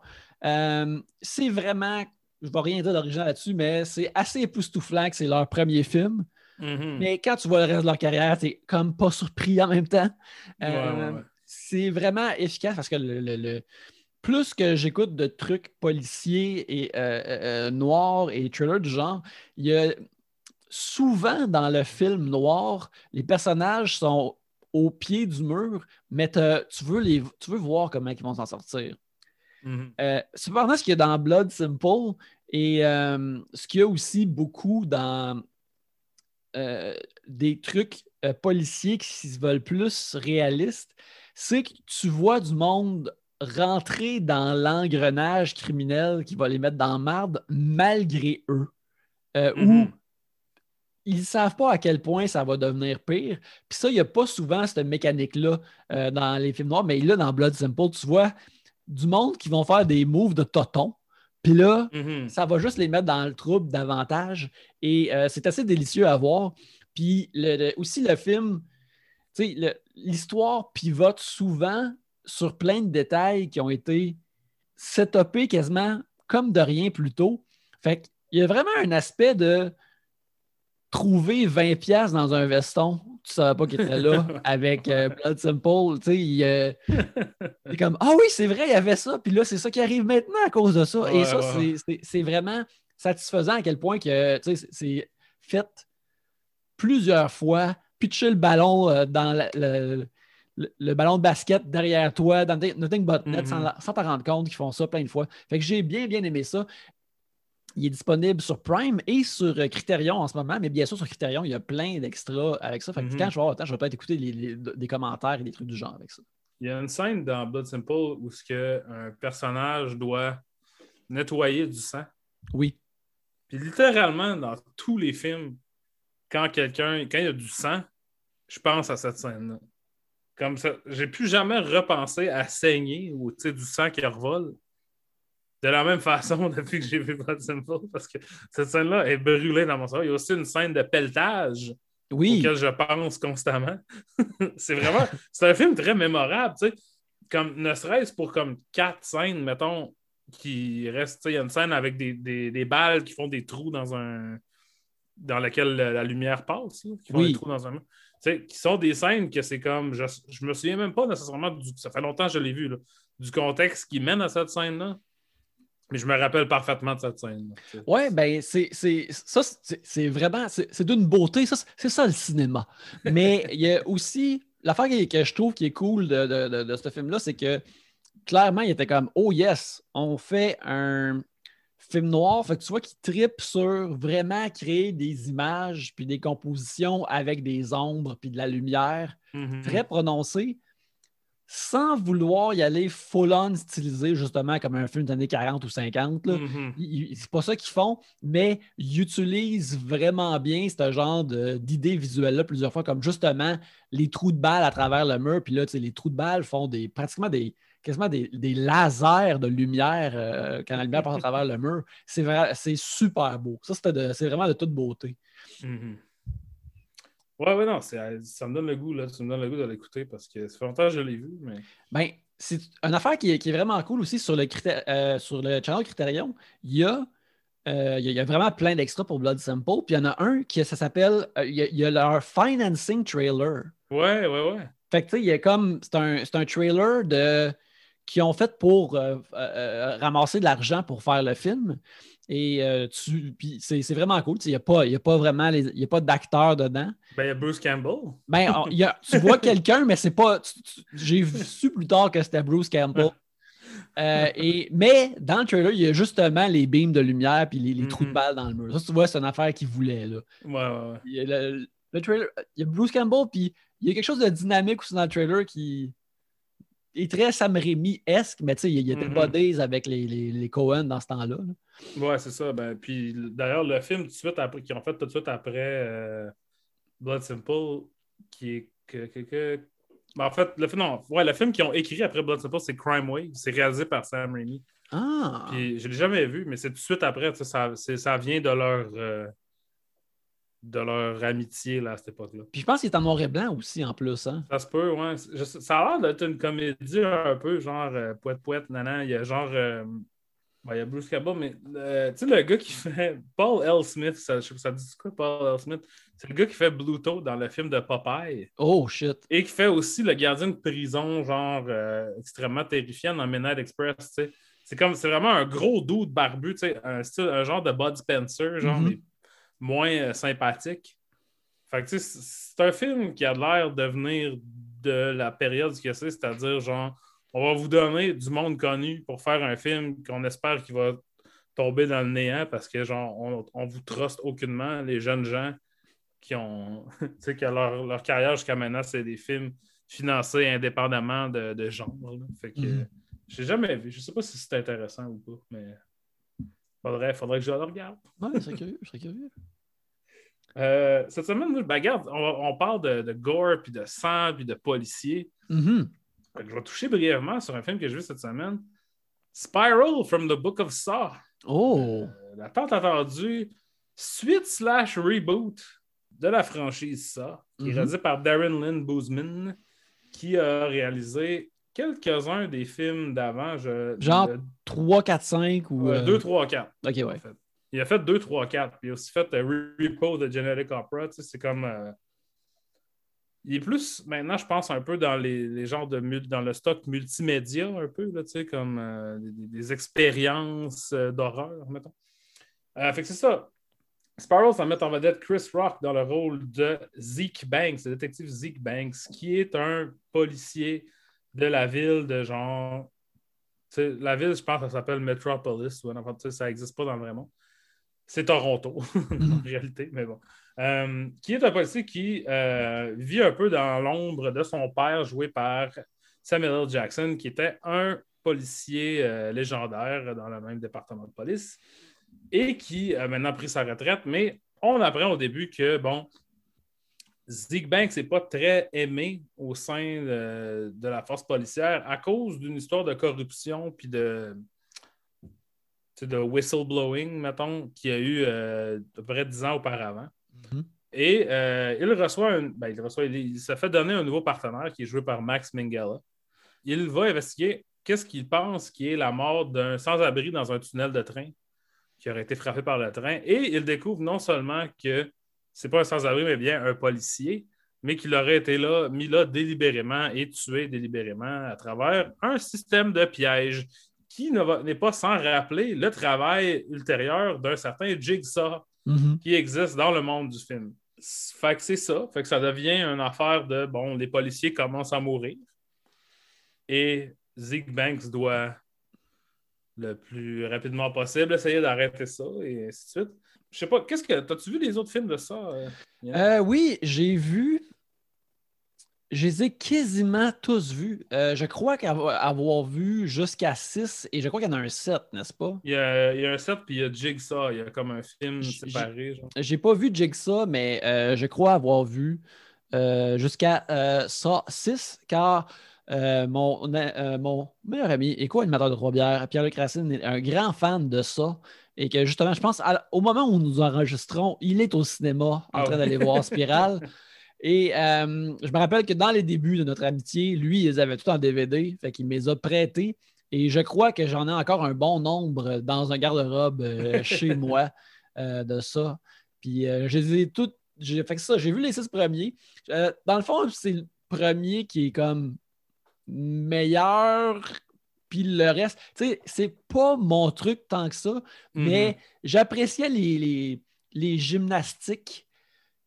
A: c'est vraiment je ne vais rien dire d'original là-dessus, mais c'est assez époustouflant que c'est leur premier film. Mm-hmm. Mais quand tu vois le reste de leur carrière, tu n'es comme pas surpris en même temps. Euh, c'est vraiment efficace parce que le, plus que j'écoute de trucs policiers et euh, euh, noirs et thrillers du genre, il y a souvent dans le film noir, les personnages sont au pied du mur, mais tu veux, les, tu veux voir comment ils vont s'en sortir. Mm-hmm. Euh, cependant, ce qu'il y a dans Blood Simple et ce qu'il y a aussi beaucoup dans euh, des trucs policiers qui se veulent plus réalistes, c'est que tu vois du monde rentrer dans l'engrenage criminel qui va les mettre dans marde malgré eux. Ou mm-hmm. ils ne savent pas à quel point ça va devenir pire. Puis ça, il n'y a pas souvent cette mécanique-là dans les films noirs, mais là, dans Blood Simple, tu vois, du monde qui vont faire des moves de toton. Puis là, mhm. ça va juste les mettre dans le trouble davantage. Et euh, c'est assez délicieux à voir. Puis aussi, le film, l'histoire pivote souvent sur plein de détails qui ont été setupés quasiment comme de rien plus tôt. Fait qu'il y a vraiment un aspect de trouver 20 pièces dans un veston tu savais pas qu'il était là avec euh, Blood Simple. Tu sais, il, est comme Ah oui, c'est vrai, il y avait ça. Puis là, c'est ça qui arrive maintenant à cause de ça. Et ça, c'est vraiment satisfaisant à quel point que c'est fait plusieurs fois, pitcher le ballon euh, dans le, ballon de basket derrière toi, dans Nothing But Net, sans, mm-hmm. sans t'en rendre compte qu'ils font ça plein de fois. Fait que j'ai bien, bien aimé ça. Il est disponible sur Prime et sur euh, Criterion en ce moment, mais bien sûr, sur Criterion, il y a plein d'extras avec ça. Fait que mhm. quand je vais avoir le temps, je vais peut-être écouter des commentaires et des trucs du genre avec ça.
B: Il y a une scène dans Blood Simple où ce que un personnage doit nettoyer du sang.
A: Oui.
B: Puis littéralement, dans tous les films, quand quelqu'un, quand il y a du sang, je pense à cette scène-là. Comme ça, j'ai plus jamais repensé à saigner ou du sang qui revole de la même façon depuis que j'ai vu Blood Simple, parce que cette scène-là est brûlée dans mon cerveau. Il y a aussi une scène de pelletage oui. auquel je pense constamment. c'est vraiment, c'est un film très mémorable, tu sais. Comme, ne serait-ce pour comme quatre scènes, mettons, qui restent, il y a une scène avec des, balles qui font des trous dans un dans lequel la, lumière passe, qui font des trous dans un qui sont des scènes que c'est comme, je, je me souviens même pas nécessairement, du, ça fait longtemps que je l'ai vu, du contexte qui mène à cette scène-là. Mais je me rappelle parfaitement de cette scène.
A: Oui, ben c'est ça, c'est vraiment, c'est d'une beauté, c'est ça le cinéma. Mais il y a aussi, l'affaire que je trouve qui est cool de, ce film-là, c'est que clairement, il était comme, oh yes, on fait un film noir, fait que tu vois qu'il tripe sur vraiment créer des images puis des compositions avec des ombres puis de la lumière mm-hmm. très prononcées sans vouloir y aller full-on stylisé, justement, comme un film des années 40 ou 50. Mm-hmm. C'est pas ça qu'ils font, mais ils utilisent vraiment bien ce genre d'idées visuelles-là plusieurs fois, comme justement les trous de balles à travers le mur. Puis là, les trous de balles font des, pratiquement des, quasiment des, lasers de lumière euh, quand la lumière passe à travers le mur. C'est super beau. Ça, c'est vraiment de toute beauté.
B: Mm-hmm. Ouais, ouais, non, ça me donne le goût, là. Ça me donne le goût de l'écouter parce que ça fait longtemps que je l'ai vu. Mais...
A: Ben, c'est une affaire qui est, vraiment cool aussi sur le, euh, sur le channel Criterion. Il y a. Euh, il, y a, vraiment plein d'extras pour Blood Simple. Puis il y en a un qui ça s'appelle. Euh, il, y a, leur financing trailer.
B: Ouais, ouais, ouais.
A: Fait que tu sais, il y a comme. C'est un, un, trailer de qui ont fait pour ramasser de l'argent pour faire le film. Et euh, tu, c'est, vraiment cool. Il n'y a, pas, a pas vraiment y a pas d'acteur dedans.
B: Ben, il y a Bruce Campbell.
A: Ben, tu vois quelqu'un, mais c'est pas. j'ai su plus tard que c'était Bruce Campbell. Euh, et, mais dans le trailer, il y a justement les beams de lumière et les, trous de mm-hmm. balles dans le mur. Ça, tu vois, c'est une affaire qu'il voulait. Là.
B: Ouais, ouais,
A: y a le, trailer, il y a Bruce Campbell, puis il y a quelque chose de dynamique aussi dans le trailer qui est très Sam Raimi-esque, mais tu sais, il a des mm avec les, les, Cohen dans ce temps-là.
B: Ouais, c'est ça. Ben, puis d'ailleurs, le film tout de suite après, qu'ils ont fait tout de suite après euh, Blood Simple, qui est que, ben, en fait, le film, non, ouais, le film qu'ils ont écrit après Blood Simple, c'est Crime Wave. C'est réalisé par Sam Raimi.
A: Ah!
B: Puis je l'ai jamais vu, mais c'est tout de suite après. Ça, ça vient de leur. Euh, de leur amitié là, à cette époque-là.
A: Puis je pense qu'il est en noir et blanc aussi, en plus. Hein?
B: Ça se peut, ouais. ça a l'air d'être une comédie un peu, genre euh, poète poète, nanan. Il y a genre. Euh, ben, il y a Bruce Cabot, mais tu sais, le gars qui fait. Paul L. Smith, ça, ça dit quoi, Paul L. Smith? C'est le gars qui fait Bluto dans le film de Popeye.
A: Oh shit.
B: Et qui fait aussi le gardien de prison, genre euh, extrêmement terrifiant dans Midnight Express, tu sais. C'est comme, c'est vraiment un gros doute barbu, tu sais, un, style, un genre de Bud Spencer, genre, mm-hmm. mais moins euh, sympathique. Fait que, c'est un film qui a l'air de venir de la période que c'est, c'est-à-dire, genre, on va vous donner du monde connu pour faire un film qu'on espère qu'il va tomber dans le néant parce que, genre, on, on vous truste aucunement, les jeunes gens qui ont, tu sais, que leur, leur carrière jusqu'à maintenant, c'est des films financés indépendamment de, de genre. Fait que, mm j'ai jamais vu. Je sais pas si c'est intéressant ou pas, mais faudrait, faudrait que je le regarde.
A: Ouais, je serais curieux. Je serais curieux.
B: Euh, cette semaine, ben, regarde, on, on, parle de, de, gore, puis de sang, puis de policiers.
A: Mm
B: Je vais toucher brièvement sur un film que j'ai vu cette semaine. Spiral from the Book of Saw.
A: Oh!
B: Euh, la tente attendue, suite slash reboot de la franchise Ça, qui est mhm. réalisé par Darren Lynn Boozman, qui a réalisé quelques-uns des films d'avant.
A: Genre 3, 4, 5 ou.
B: 2, 3, 4.
A: Ok, ouais.
B: Il a fait 2, 3, 4. Puis il a aussi fait euh, Repo de Genetic Opera. C'est comme. Euh, il est plus, maintenant, je pense, un peu dans les, les genres de dans le stock multimédia, un peu, là, comme euh, des, expériences d'horreur, mettons. fait que c'est ça. Sparrow va mettre en vedette Chris Rock dans le rôle de Zeke Banks, le détective Zeke Banks, qui est un policier de la ville de genre. La ville, je pense, ça s'appelle Metropolis. ça n'existe pas dans le vrai monde. C'est Toronto, en mhm. réalité, mais bon. Euh, qui est un policier qui euh, vit un peu dans l'ombre de son père, joué par Samuel L. Jackson, qui était un policier euh, légendaire dans le même département de police et qui a maintenant pris sa retraite. Mais on apprend au début que, bon, Zeke Banks n'est pas très aimé au sein de, la force policière à cause d'une histoire de corruption puis de, de whistleblowing, mettons, qu'il y a eu euh, à peu près dix ans auparavant. Mm-hmm. Et euh, il reçoit un. Ben, il reçoit. Il, se fait donner un nouveau partenaire qui est joué par Max Mingala. Il va investiguer qu'est-ce qu'il pense qui est la mort d'un sans-abri dans un tunnel de train qui aurait été frappé par le train. Et il découvre non seulement que c'est pas un sans-abri, mais bien un policier, mais qu'il aurait été là, mis là délibérément et tué délibérément à travers un système de piège qui n'est pas sans rappeler le travail ultérieur d'un certain Jigsaw
A: mm-hmm.
B: qui existe dans le monde du film. Fait que c'est ça. Fait que ça devient une affaire de bon, les policiers commencent à mourir. Et Zeke Banks doit le plus rapidement possible, essayer d'arrêter ça et ainsi de suite. Je sais pas, qu'est-ce que. T'as-tu vu les autres films de ça? Euh,
A: euh, oui, j'ai vu. Je les ai quasiment tous vus. Euh, je crois qu'avoir vu jusqu'à 6 et je crois qu'il y en a un 7, n'est-ce pas?
B: Il y, a, il y, a, un 7 puis il y a Jigsaw. Il y a comme un film séparé.
A: J'ai pas vu Jigsaw, mais je crois avoir vu jusqu'à 6 car euh, mon, euh, mon, meilleur ami et co-animateur de Trois-Bières, Pierre-Luc Racine, est un grand fan de ça. Et que justement, je pense, au moment où nous enregistrons, il est au cinéma en ah train d'aller voir Spirale. Et euh, je me rappelle que dans les débuts de notre amitié, lui, ils avaient tout en DVD, fait qu'il me les a prêtés. Et je crois que j'en ai encore un bon nombre dans un garde-robe chez moi de ça. Puis je les ai toutes. J'ai fait ça, j'ai vu les six premiers. dans le fond, c'est le premier qui est comme meilleur puis le reste, tu sais, c'est pas mon truc tant que ça, mais mm-hmm. j'appréciais les, les, gymnastiques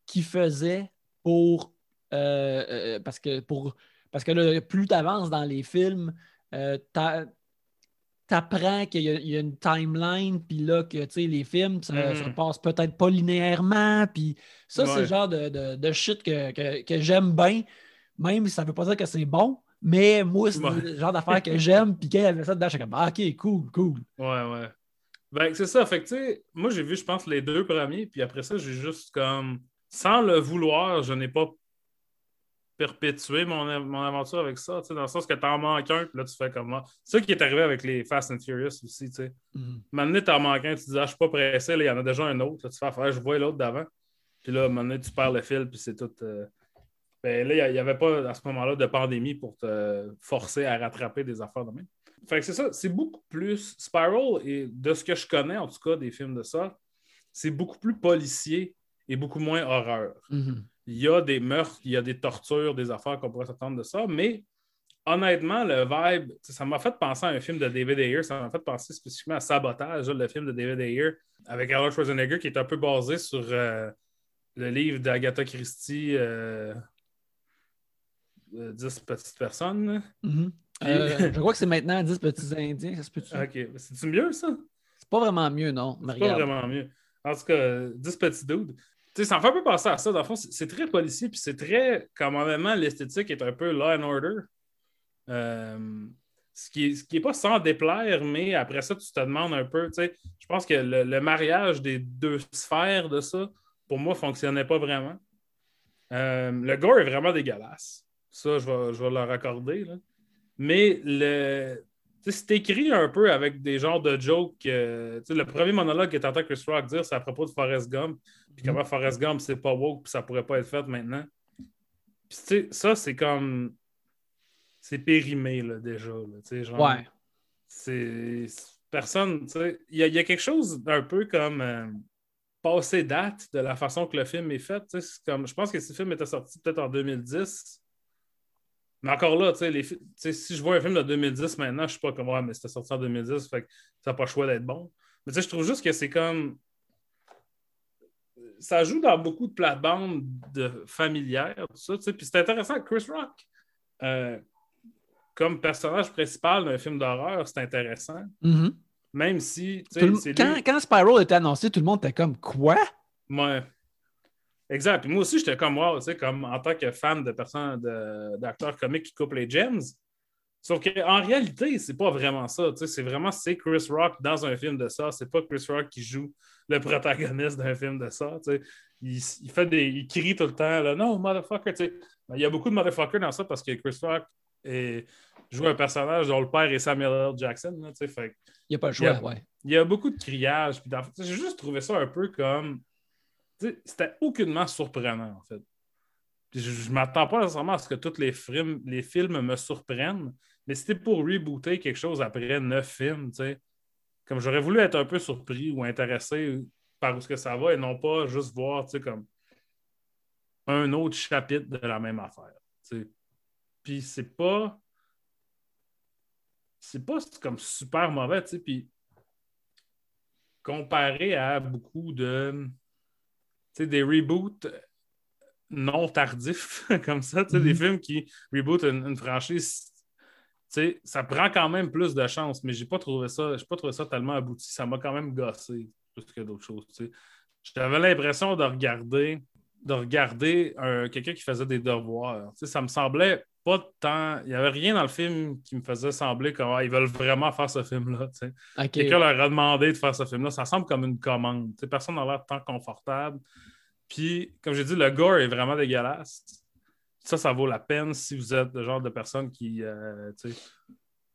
A: qu'il faisait pour. Euh, euh, parce que pour parce que plus tu avances dans les films, euh, tu apprends qu'il y, a une timeline, puis là, que les films, ça, mm-hmm. passe peut-être pas linéairement. Puis ça, c'est le genre de, shit que, j'aime bien, même si ça ne veut pas dire que c'est bon. Mais moi, c'est le genre d'affaire que j'aime. Puis quand il y avait ça dedans, je suis comme, ah, ok, cool, cool.
B: Ouais, ouais. Ben, c'est ça. Fait que, tu sais, moi, j'ai vu, je pense, les deux premiers. Puis après ça, j'ai juste comme, sans le vouloir, je n'ai pas perpétuer mon, mon aventure avec ça, dans le sens que t'en manques un, puis là, tu fais comme moi. C'est ça qui est arrivé avec les Fast and Furious aussi, tu sais. Mm Maintenant, t'en manques un, tu dis, ah, je suis pas pressé, il y en a déjà un autre, là, tu fais, je vois l'autre d'avant. Puis là, maintenant, tu perds le fil, puis c'est tout. Euh, ben là, il n'y avait pas à ce moment-là de pandémie pour te forcer à rattraper des affaires de même. Fait que c'est ça, c'est beaucoup plus. Spiral, et de ce que je connais, en tout cas, des films de ça, c'est beaucoup plus policier et beaucoup moins horreur.
A: Mm-hmm
B: il y a des meurtres, il y a des tortures, des affaires qu'on pourrait s'attendre de ça, mais honnêtement, le vibe, ça m'a fait penser à un film de David Ayer, ça m'a fait penser spécifiquement à Sabotage, le film de David Ayer, avec Arnold Schwarzenegger, qui est un peu basé sur euh, le livre d'Agatha Christie, euh, 10 petites personnes.
A: Mm-hmm. Euh, je crois que c'est maintenant 10 petits Indiens, ça se peut-tu?
B: Ok, c'est-tu mieux ça?
A: C'est pas vraiment mieux, non.
B: C'est pas vraiment mieux. En tout cas, 10 petits dudes ça me fait un peu penser à ça. Dans le fond, c'est très policier, puis c'est très, comme moment, l'esthétique est un peu law and order. Euh, ce qui n'est est pas sans déplaire, mais après ça, tu te demandes un peu, tu sais, je pense que le, mariage des deux sphères de ça, pour moi, ne fonctionnait pas vraiment. Euh, le gore est vraiment dégueulasse. Ça, je vais, je vais leur accorder. Mais le, c'est écrit un peu avec des genres de jokes. Euh, le premier monologue que tu Chris Rock dire, c'est à propos de Forrest Gump. Puis mm. comment Forrest Gump, c'est pas woke, puis ça pourrait pas être fait maintenant. Puis ça, c'est comme. C'est périmé, là, déjà. genre,
A: ouais.
B: C'est. Personne, il y, a quelque chose d'un peu comme. Euh, passé date de la façon que le film est fait. Comme, je pense que ce film était sorti peut-être en 2010. Mais encore là, si je vois un film de 2010 maintenant, je ne suis pas comme, ouais, mais c'était sorti en 2010, fait que ça n'a pas le choix d'être bon. Mais je trouve juste que c'est comme. Ça joue dans beaucoup de plates-bandes familières, tout ça. Puis c'est intéressant, Chris Rock, euh, comme personnage principal d'un film d'horreur, c'est intéressant.
A: Mm-hmm.
B: Même si.
A: quand, quand Spiral était annoncé, tout le monde était comme Quoi?
B: Ouais. Exact. Puis moi aussi, j'étais comme wow, tu sais, comme en tant que fan de personnes, d'acteurs comiques qui coupent les gems. Sauf qu'en réalité, c'est pas vraiment ça. C'est vraiment c'est Chris Rock dans un film de ça. C'est pas Chris Rock qui joue le protagoniste d'un film de ça. Il, il, fait des. Il crie tout le temps là, Non, motherfucker. Il y a beaucoup de motherfucker dans ça parce que Chris Rock joue un personnage dont le père est Samuel L. Jackson. fait,
A: il n'y a pas le choix, ouais.
B: Il y a beaucoup de criage. J'ai juste trouvé ça un peu comme c'était aucunement surprenant, en fait. je ne m'attends pas nécessairement à ce que tous les, films, les films me surprennent, mais c'était pour rebooter quelque chose après neuf films, Comme j'aurais voulu être un peu surpris ou intéressé par où ce que ça va et non pas juste voir, comme un autre chapitre de la même affaire. Puis c'est pas. C'est pas comme super mauvais, tu Puis comparé à beaucoup de des reboots non tardifs comme ça, des mhm. films qui rebootent une, franchise, ça prend quand même plus de chance, mais j'ai pas trouvé ça, j'ai pas trouvé ça tellement abouti. Ça m'a quand même gossé plus que d'autres choses. J'avais l'impression de regarder, de regarder quelqu'un qui faisait des devoirs. ça me semblait pas tant. Il n'y avait rien dans le film qui me faisait sembler qu'ils ils veulent vraiment faire ce film-là. Quelqu'un leur a demandé de faire ce film-là. Ça semble comme une commande. personne n'a l'air tant confortable. Puis, comme j'ai dit, le gore est vraiment dégueulasse. Ça, ça vaut la peine si vous êtes le genre de personne qui euh,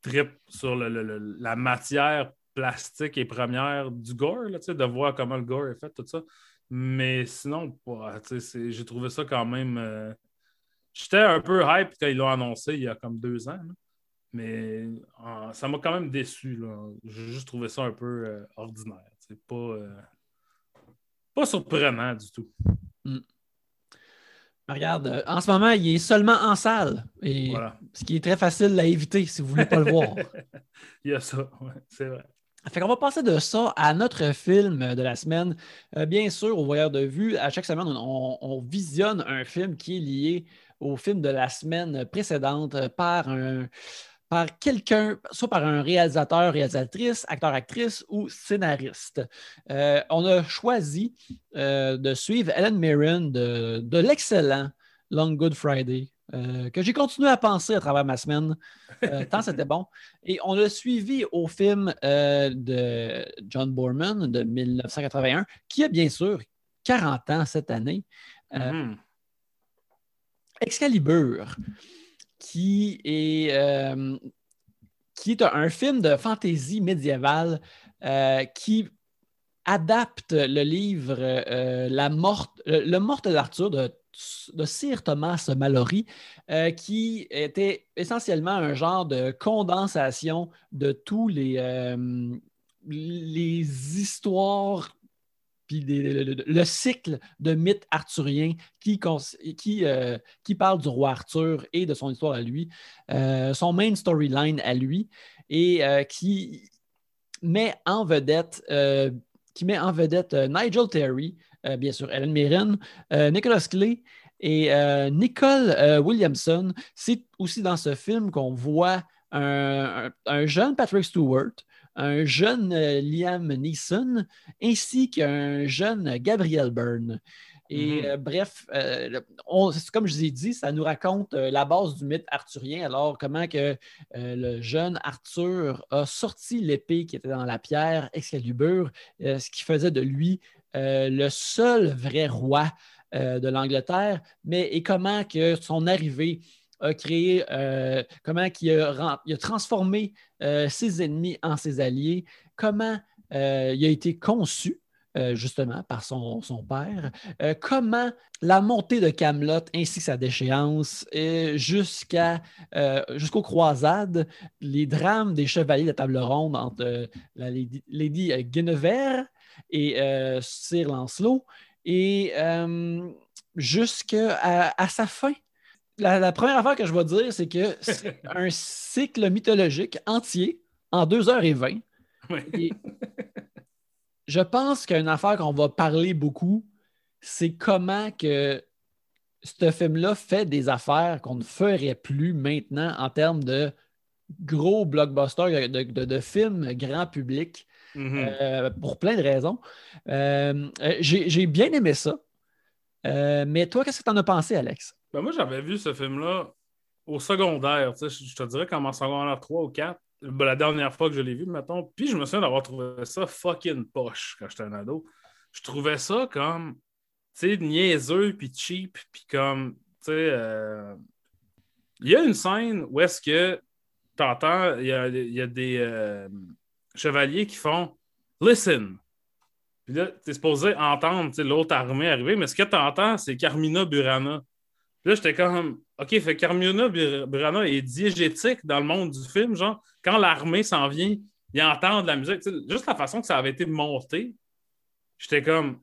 B: tripe sur la matière plastique et première du gore, de voir comment le gore est fait, tout ça. Mais sinon, j'ai trouvé ça quand même. Euh, J'étais un peu hype quand ils l'ont annoncé il y a comme deux ans. Mais ça m'a quand même déçu. J'ai juste trouvé ça un peu euh, ordinaire. C'est pas, euh, pas surprenant du tout.
A: Hmm. Regarde, euh, en ce moment, il est seulement en salle. Et Ce qui est très facile à éviter si vous ne voulez pas le voir.
B: il y a ça, c'est vrai.
A: Fait qu'on va passer de ça à notre film de la semaine. Bien sûr, au voyeur de vue, à chaque semaine, on, visionne un film qui est lié au film de la semaine précédente par un par quelqu'un, soit par un réalisateur, réalisatrice, acteur, actrice ou scénariste. Euh, on a choisi euh, de suivre Ellen Mirren de, de l'excellent Long Good Friday, euh, que j'ai continué à penser à travers ma semaine, euh, tant c'était bon. Et on l'a suivi au film euh, de John Borman de 1981, qui a bien sûr 40 ans cette année. Mm-hmm. Excalibur, qui est, est un film de fantaisie médiévale qui adapte le livre La morte, Le Morte d'Arthur de Sir Thomas Mallory, euh, qui était essentiellement un genre de condensation de tous euh, les histoires puis le, cycle de mythes arthuriens qui, qui, euh, qui parle du roi Arthur et de son histoire à lui, son main storyline à lui, et qui met en vedette, qui met en vedette Nigel Terry, euh, bien sûr Ellen Mirren, euh, Nicholas Clay et euh, Nicole Williamson. C'est aussi dans ce film qu'on voit un, jeune Patrick Stewart, un jeune Liam Neeson, ainsi qu'un jeune Gabriel Byrne. Et mm-hmm. bref, comme je vous ai dit, ça nous raconte la base du mythe arthurien. Alors, comment que le jeune Arthur a sorti l'épée qui était dans la pierre Excalibur, ce qui faisait de lui euh, le seul vrai roi euh, de l'Angleterre, mais et comment que son arrivée a créé, euh, comment il a, transformé ses ennemis en ses alliés, comment il a été conçu justement par son, père, comment la montée de Camelot ainsi que sa déchéance jusqu'à jusqu'aux croisades, les drames des chevaliers de table ronde entre la Lady, Lady Guinevere et euh, Sir Lancelot. Et euh, jusqu'à à sa fin. La, première affaire que je vais dire, c'est que c'est un cycle mythologique entier en 2h20. Et je pense qu'une affaire qu'on va parler beaucoup, c'est comment que ce film-là fait des affaires qu'on ne ferait plus maintenant en termes de gros blockbusters, de, de films grand public. Mm-hmm. Euh, pour plein de raisons. Euh, euh, j'ai bien aimé ça. mais toi, qu'est-ce que tu en as pensé, Alex?
B: Ben moi, j'avais vu ce film-là au secondaire. Je te dirais comme en secondaire 3 ou 4. Ben, la dernière fois que je l'ai vu, mettons. Puis je me souviens d'avoir trouvé ça fucking poche quand j'étais un ado. Je trouvais ça comme, tu sais, niaiseux, puis cheap, puis comme, tu sais, il y a une scène où est-ce que tu entends, il y a, y a, des, chevaliers qui font Listen. Puis là, tu es supposé entendre l'autre armée arriver, mais ce que tu entends, c'est Carmina Burana. Là, j'étais comme OK, fait Carmina Burana est diégétique dans le monde du film. Genre, quand l'armée s'en vient, ils entendent la musique. juste la façon que ça avait été monté, j'étais comme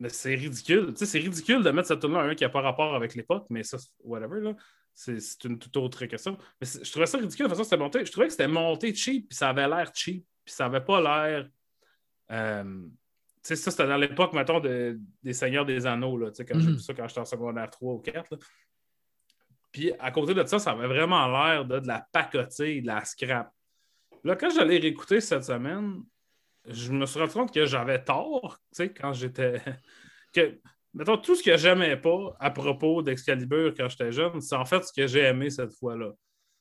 B: mais c'est ridicule. c'est ridicule de mettre cette tune-là un qui n'a pas rapport avec l'époque, mais ça, whatever, là. C'est une toute autre question. Mais je trouvais ça ridicule de façon que c'était monté. Je trouvais que c'était monté cheap, puis ça avait l'air cheap, puis ça n'avait pas l'air. Euh, tu sais, ça, c'était dans l'époque, mettons, des Seigneurs des Anneaux, là, quand j'ai mhm. vu ça quand j'étais en secondaire 3 ou 4. Puis à côté de ça, ça avait vraiment l'air de, de, la pacotille, de la scrap. Là, quand j'allais réécouter cette semaine, je me suis rendu compte que j'avais tort, tu sais, quand j'étais. que mettons, tout ce que j'aimais pas à propos d'Excalibur quand j'étais jeune, c'est en fait ce que j'ai aimé cette fois-là.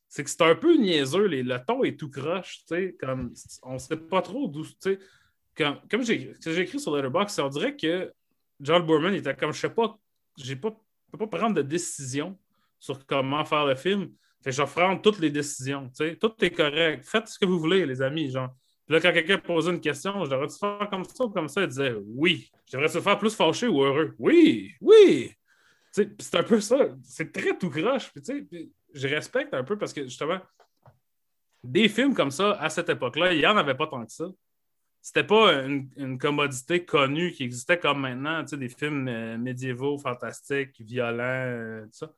B: C'est que c'est un peu niaiseux, les, le ton est tout croche, tu sais, comme on ne sait pas trop d'où, tu sais. Comme, comme j'ai écrit sur Letterboxd, on dirait que John Boorman était comme, je sais pas, j'ai pas, peux pas prendre de décision sur comment faire le film. Je vais prendre toutes les décisions, tu sais. Tout est correct. Faites ce que vous voulez, les amis, genre. Puis là, quand quelqu'un posait une question, je devrais-tu faire comme ça ou comme ça? Il disait oui. Je devrais-tu faire plus fâché ou heureux? Oui, oui. C'est un peu ça. C'est très tout croche. Puis, je respecte un peu parce que justement, des films comme ça, à cette époque-là, il n'y en avait pas tant que ça. C'était pas une, commodité connue qui existait comme maintenant, des films euh, médiévaux, fantastiques, violents, euh, tout ça.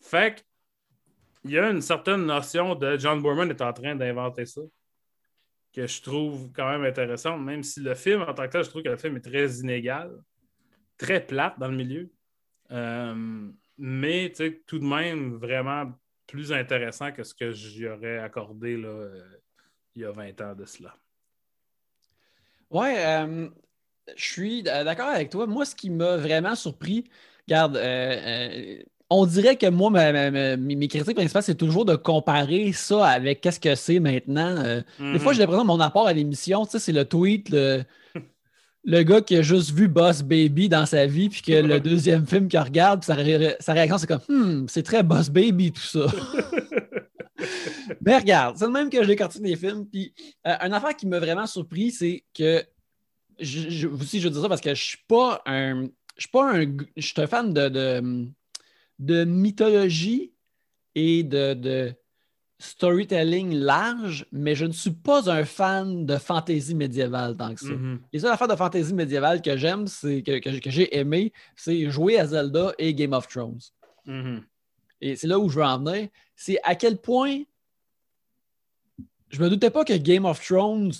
B: Fait que il y a une certaine notion de John Boorman est en train d'inventer ça que je trouve quand même intéressante, même si le film, en tant que tel, je trouve que le film est très inégal, très plate dans le milieu. Euh, mais tout de même vraiment plus intéressant que ce que j'y aurais accordé là, il y a 20 ans de cela.
A: Ouais, euh, je suis d'accord avec toi. Moi, ce qui m'a vraiment surpris, regarde, on dirait que moi, mes critiques principales, c'est toujours de comparer ça avec qu'est-ce que c'est maintenant. Euh, des fois, mhm. j'ai l'impression que mon apport à l'émission, tu sais, c'est le tweet, le, gars qui a juste vu Boss Baby dans sa vie, puis que le deuxième film qu'il regarde, sa, réaction, c'est comme hmm, c'est très Boss Baby tout ça. Mais regarde, c'est le même que je l'écartine des films. Puis, euh, une affaire qui m'a vraiment surpris, c'est que je, aussi, je veux dire ça parce que je suis pas un. Je suis pas un. Je suis un fan de de mythologie et de, storytelling large, mais je ne suis pas un fan de fantasy médiévale tant que ça. Mm-hmm. Les seules affaires de fantasy médiévale que j'aime, c'est que, que, j'ai aimé, c'est jouer à Zelda et Game of Thrones. Mm-hmm. Et c'est là où je veux en venir. C'est à quel point je me doutais pas que Game of Thrones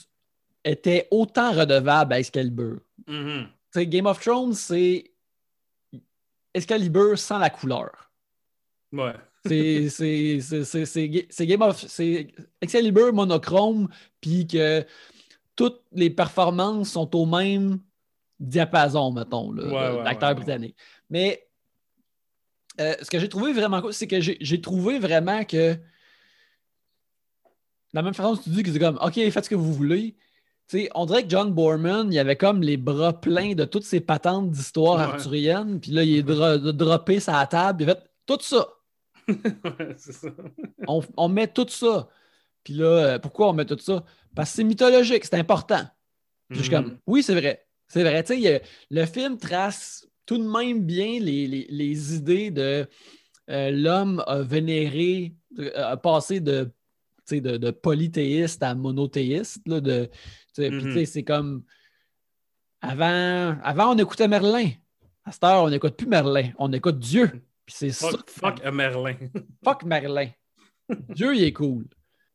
A: était autant redevable à Excalibur. Mm Game of Thrones, c'est Excalibur sans la couleur.
B: Ouais.
A: c'est Game of. C'est Excalibur monochrome, puis que toutes les performances sont au même diapason, mettons, l'acteur britannique. Mais euh, ce que j'ai trouvé vraiment cool, c'est que j'ai trouvé vraiment que. De la même façon que tu dis que c'est comme OK, faites ce que vous voulez on dirait que John Borman, il avait comme les bras pleins de toutes ces patentes d'histoire arthurienne, puis là, il est droppé sur la table, il a fait tout ça. On, met tout ça. Puis là, euh, pourquoi on met tout ça? Parce que c'est mythologique, c'est important. je suis comme, mm-hmm. oui, c'est vrai. C'est vrai. le film trace tout de même bien les, idées de euh, l'homme a vénéré, a passé de, de, polythéiste à monothéiste, là, de, Mm-hmm. c'est comme. Avant, avant, on écoutait Merlin. À cette heure, on n'écoute plus Merlin. On écoute Dieu. Puis c'est
B: fuck, fuck Merlin.
A: fuck Merlin. Dieu, il est cool.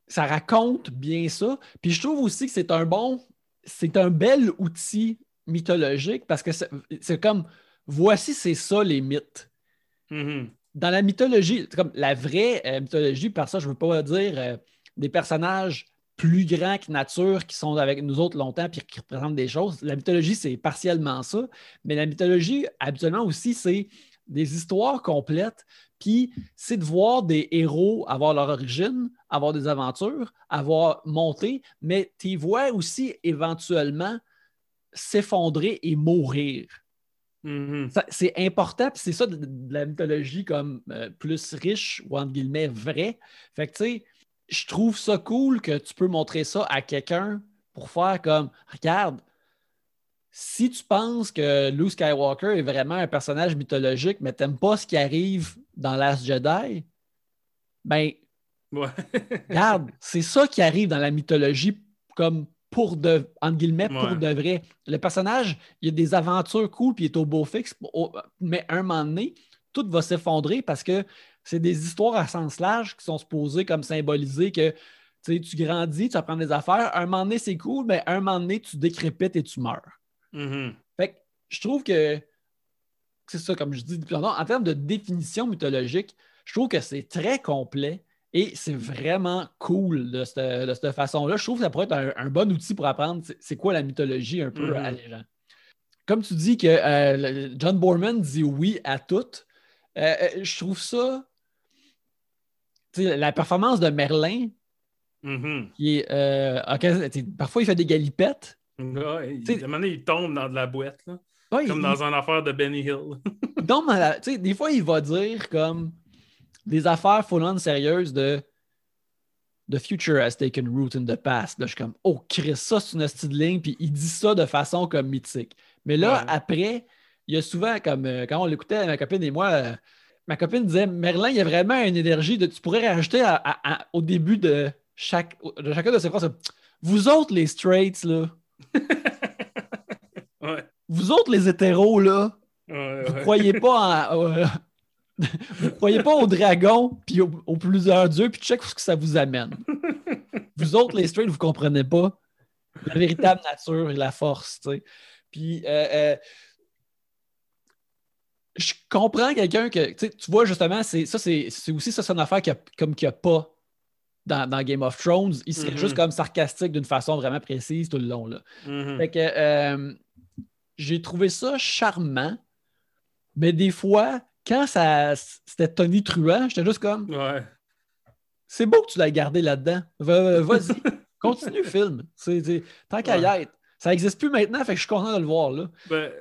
A: Ça raconte bien ça. Puis je trouve aussi que c'est un bon. C'est un bel outil mythologique parce que c'est comme. Voici, c'est ça les mythes.
B: Mm-hmm.
A: Dans la mythologie, comme la vraie euh, mythologie, par ça, je ne veux pas dire euh, des personnages plus grands que nature qui sont avec nous autres longtemps puis qui représentent des choses. La mythologie, c'est partiellement ça, mais la mythologie, habituellement aussi, c'est des histoires complètes, puis c'est de voir des héros avoir leur origine, avoir des aventures, avoir monté, mais tu vois aussi éventuellement s'effondrer et mourir.
B: Mm-hmm.
A: C'est important, puis c'est ça de, la mythologie comme euh, plus riche ou entre guillemets vrai. Fait que tu sais, je trouve ça cool que tu peux montrer ça à quelqu'un pour faire comme regarde, si tu penses que Luke Skywalker est vraiment un personnage mythologique, mais t'aimes pas ce qui arrive dans Last Jedi, ben regarde, c'est ça qui arrive dans la mythologie comme pour de, entre guillemets, pour de vrai. Le personnage, il y a des aventures cool, puis il est au beau fixe, mais un moment donné, tout va s'effondrer parce que c'est des histoires à sens large qui sont supposées comme symboliser que tu grandis, tu apprends des affaires. Un moment donné, c'est cool, mais un moment donné, tu décrépites et tu meurs.
B: Mm-hmm.
A: Fait que je trouve que c'est ça, comme je dis en termes de définition mythologique, je trouve que c'est très complet et c'est vraiment cool de cette, façon-là. Je trouve que ça pourrait être un, bon outil pour apprendre c'est quoi la mythologie un peu à mm-hmm. Comme tu dis que euh, John Borman dit oui à tout, euh, euh, je trouve ça la performance de Merlin,
B: mm-hmm.
A: qui est, euh, parfois il fait des galipettes.
B: Ouais, il, il tombe dans de la boîte, là. comme dans une affaire de Benny Hill.
A: donc, des fois, il va dire comme des affaires full sérieuses de The future has taken root in the past. Là, je suis comme, oh, Chris, ça, c'est une style ligne, puis il dit ça de façon comme mythique. Mais là, après, il y a souvent, comme euh, quand on l'écoutait, ma copine et moi, euh, ma copine disait Merlin, il y a vraiment une énergie de. Tu pourrais rajouter au début de, chaque, de chacun de ces phrases Vous autres, les straights, là. Vous autres, les hétéros, là.
B: Ouais,
A: vous croyez pas en. vous ne croyez pas au dragon puis aux, plusieurs dieux, puis check ce que ça vous amène. vous autres, les straight, vous ne comprenez pas la véritable nature et la force. Puis, euh, euh, je comprends quelqu'un que, tu vois, justement, c'est, ça, c'est, aussi ça, c'est une affaire comme qu'il n'y a pas dans, Game of Thrones. Il serait juste mm-hmm. comme sarcastique d'une façon vraiment précise tout le long. Là. Mm-hmm. Fait que euh, j'ai trouvé ça charmant, mais des fois, quand ça, c'était Tony Truant, j'étais juste comme.
B: Ouais.
A: C'est beau que tu l'aies gardé là-dedans. vas-y, continue le film. tant qu'à y être. Ça n'existe plus maintenant, fait que je suis content de le voir. Là.
B: Ben,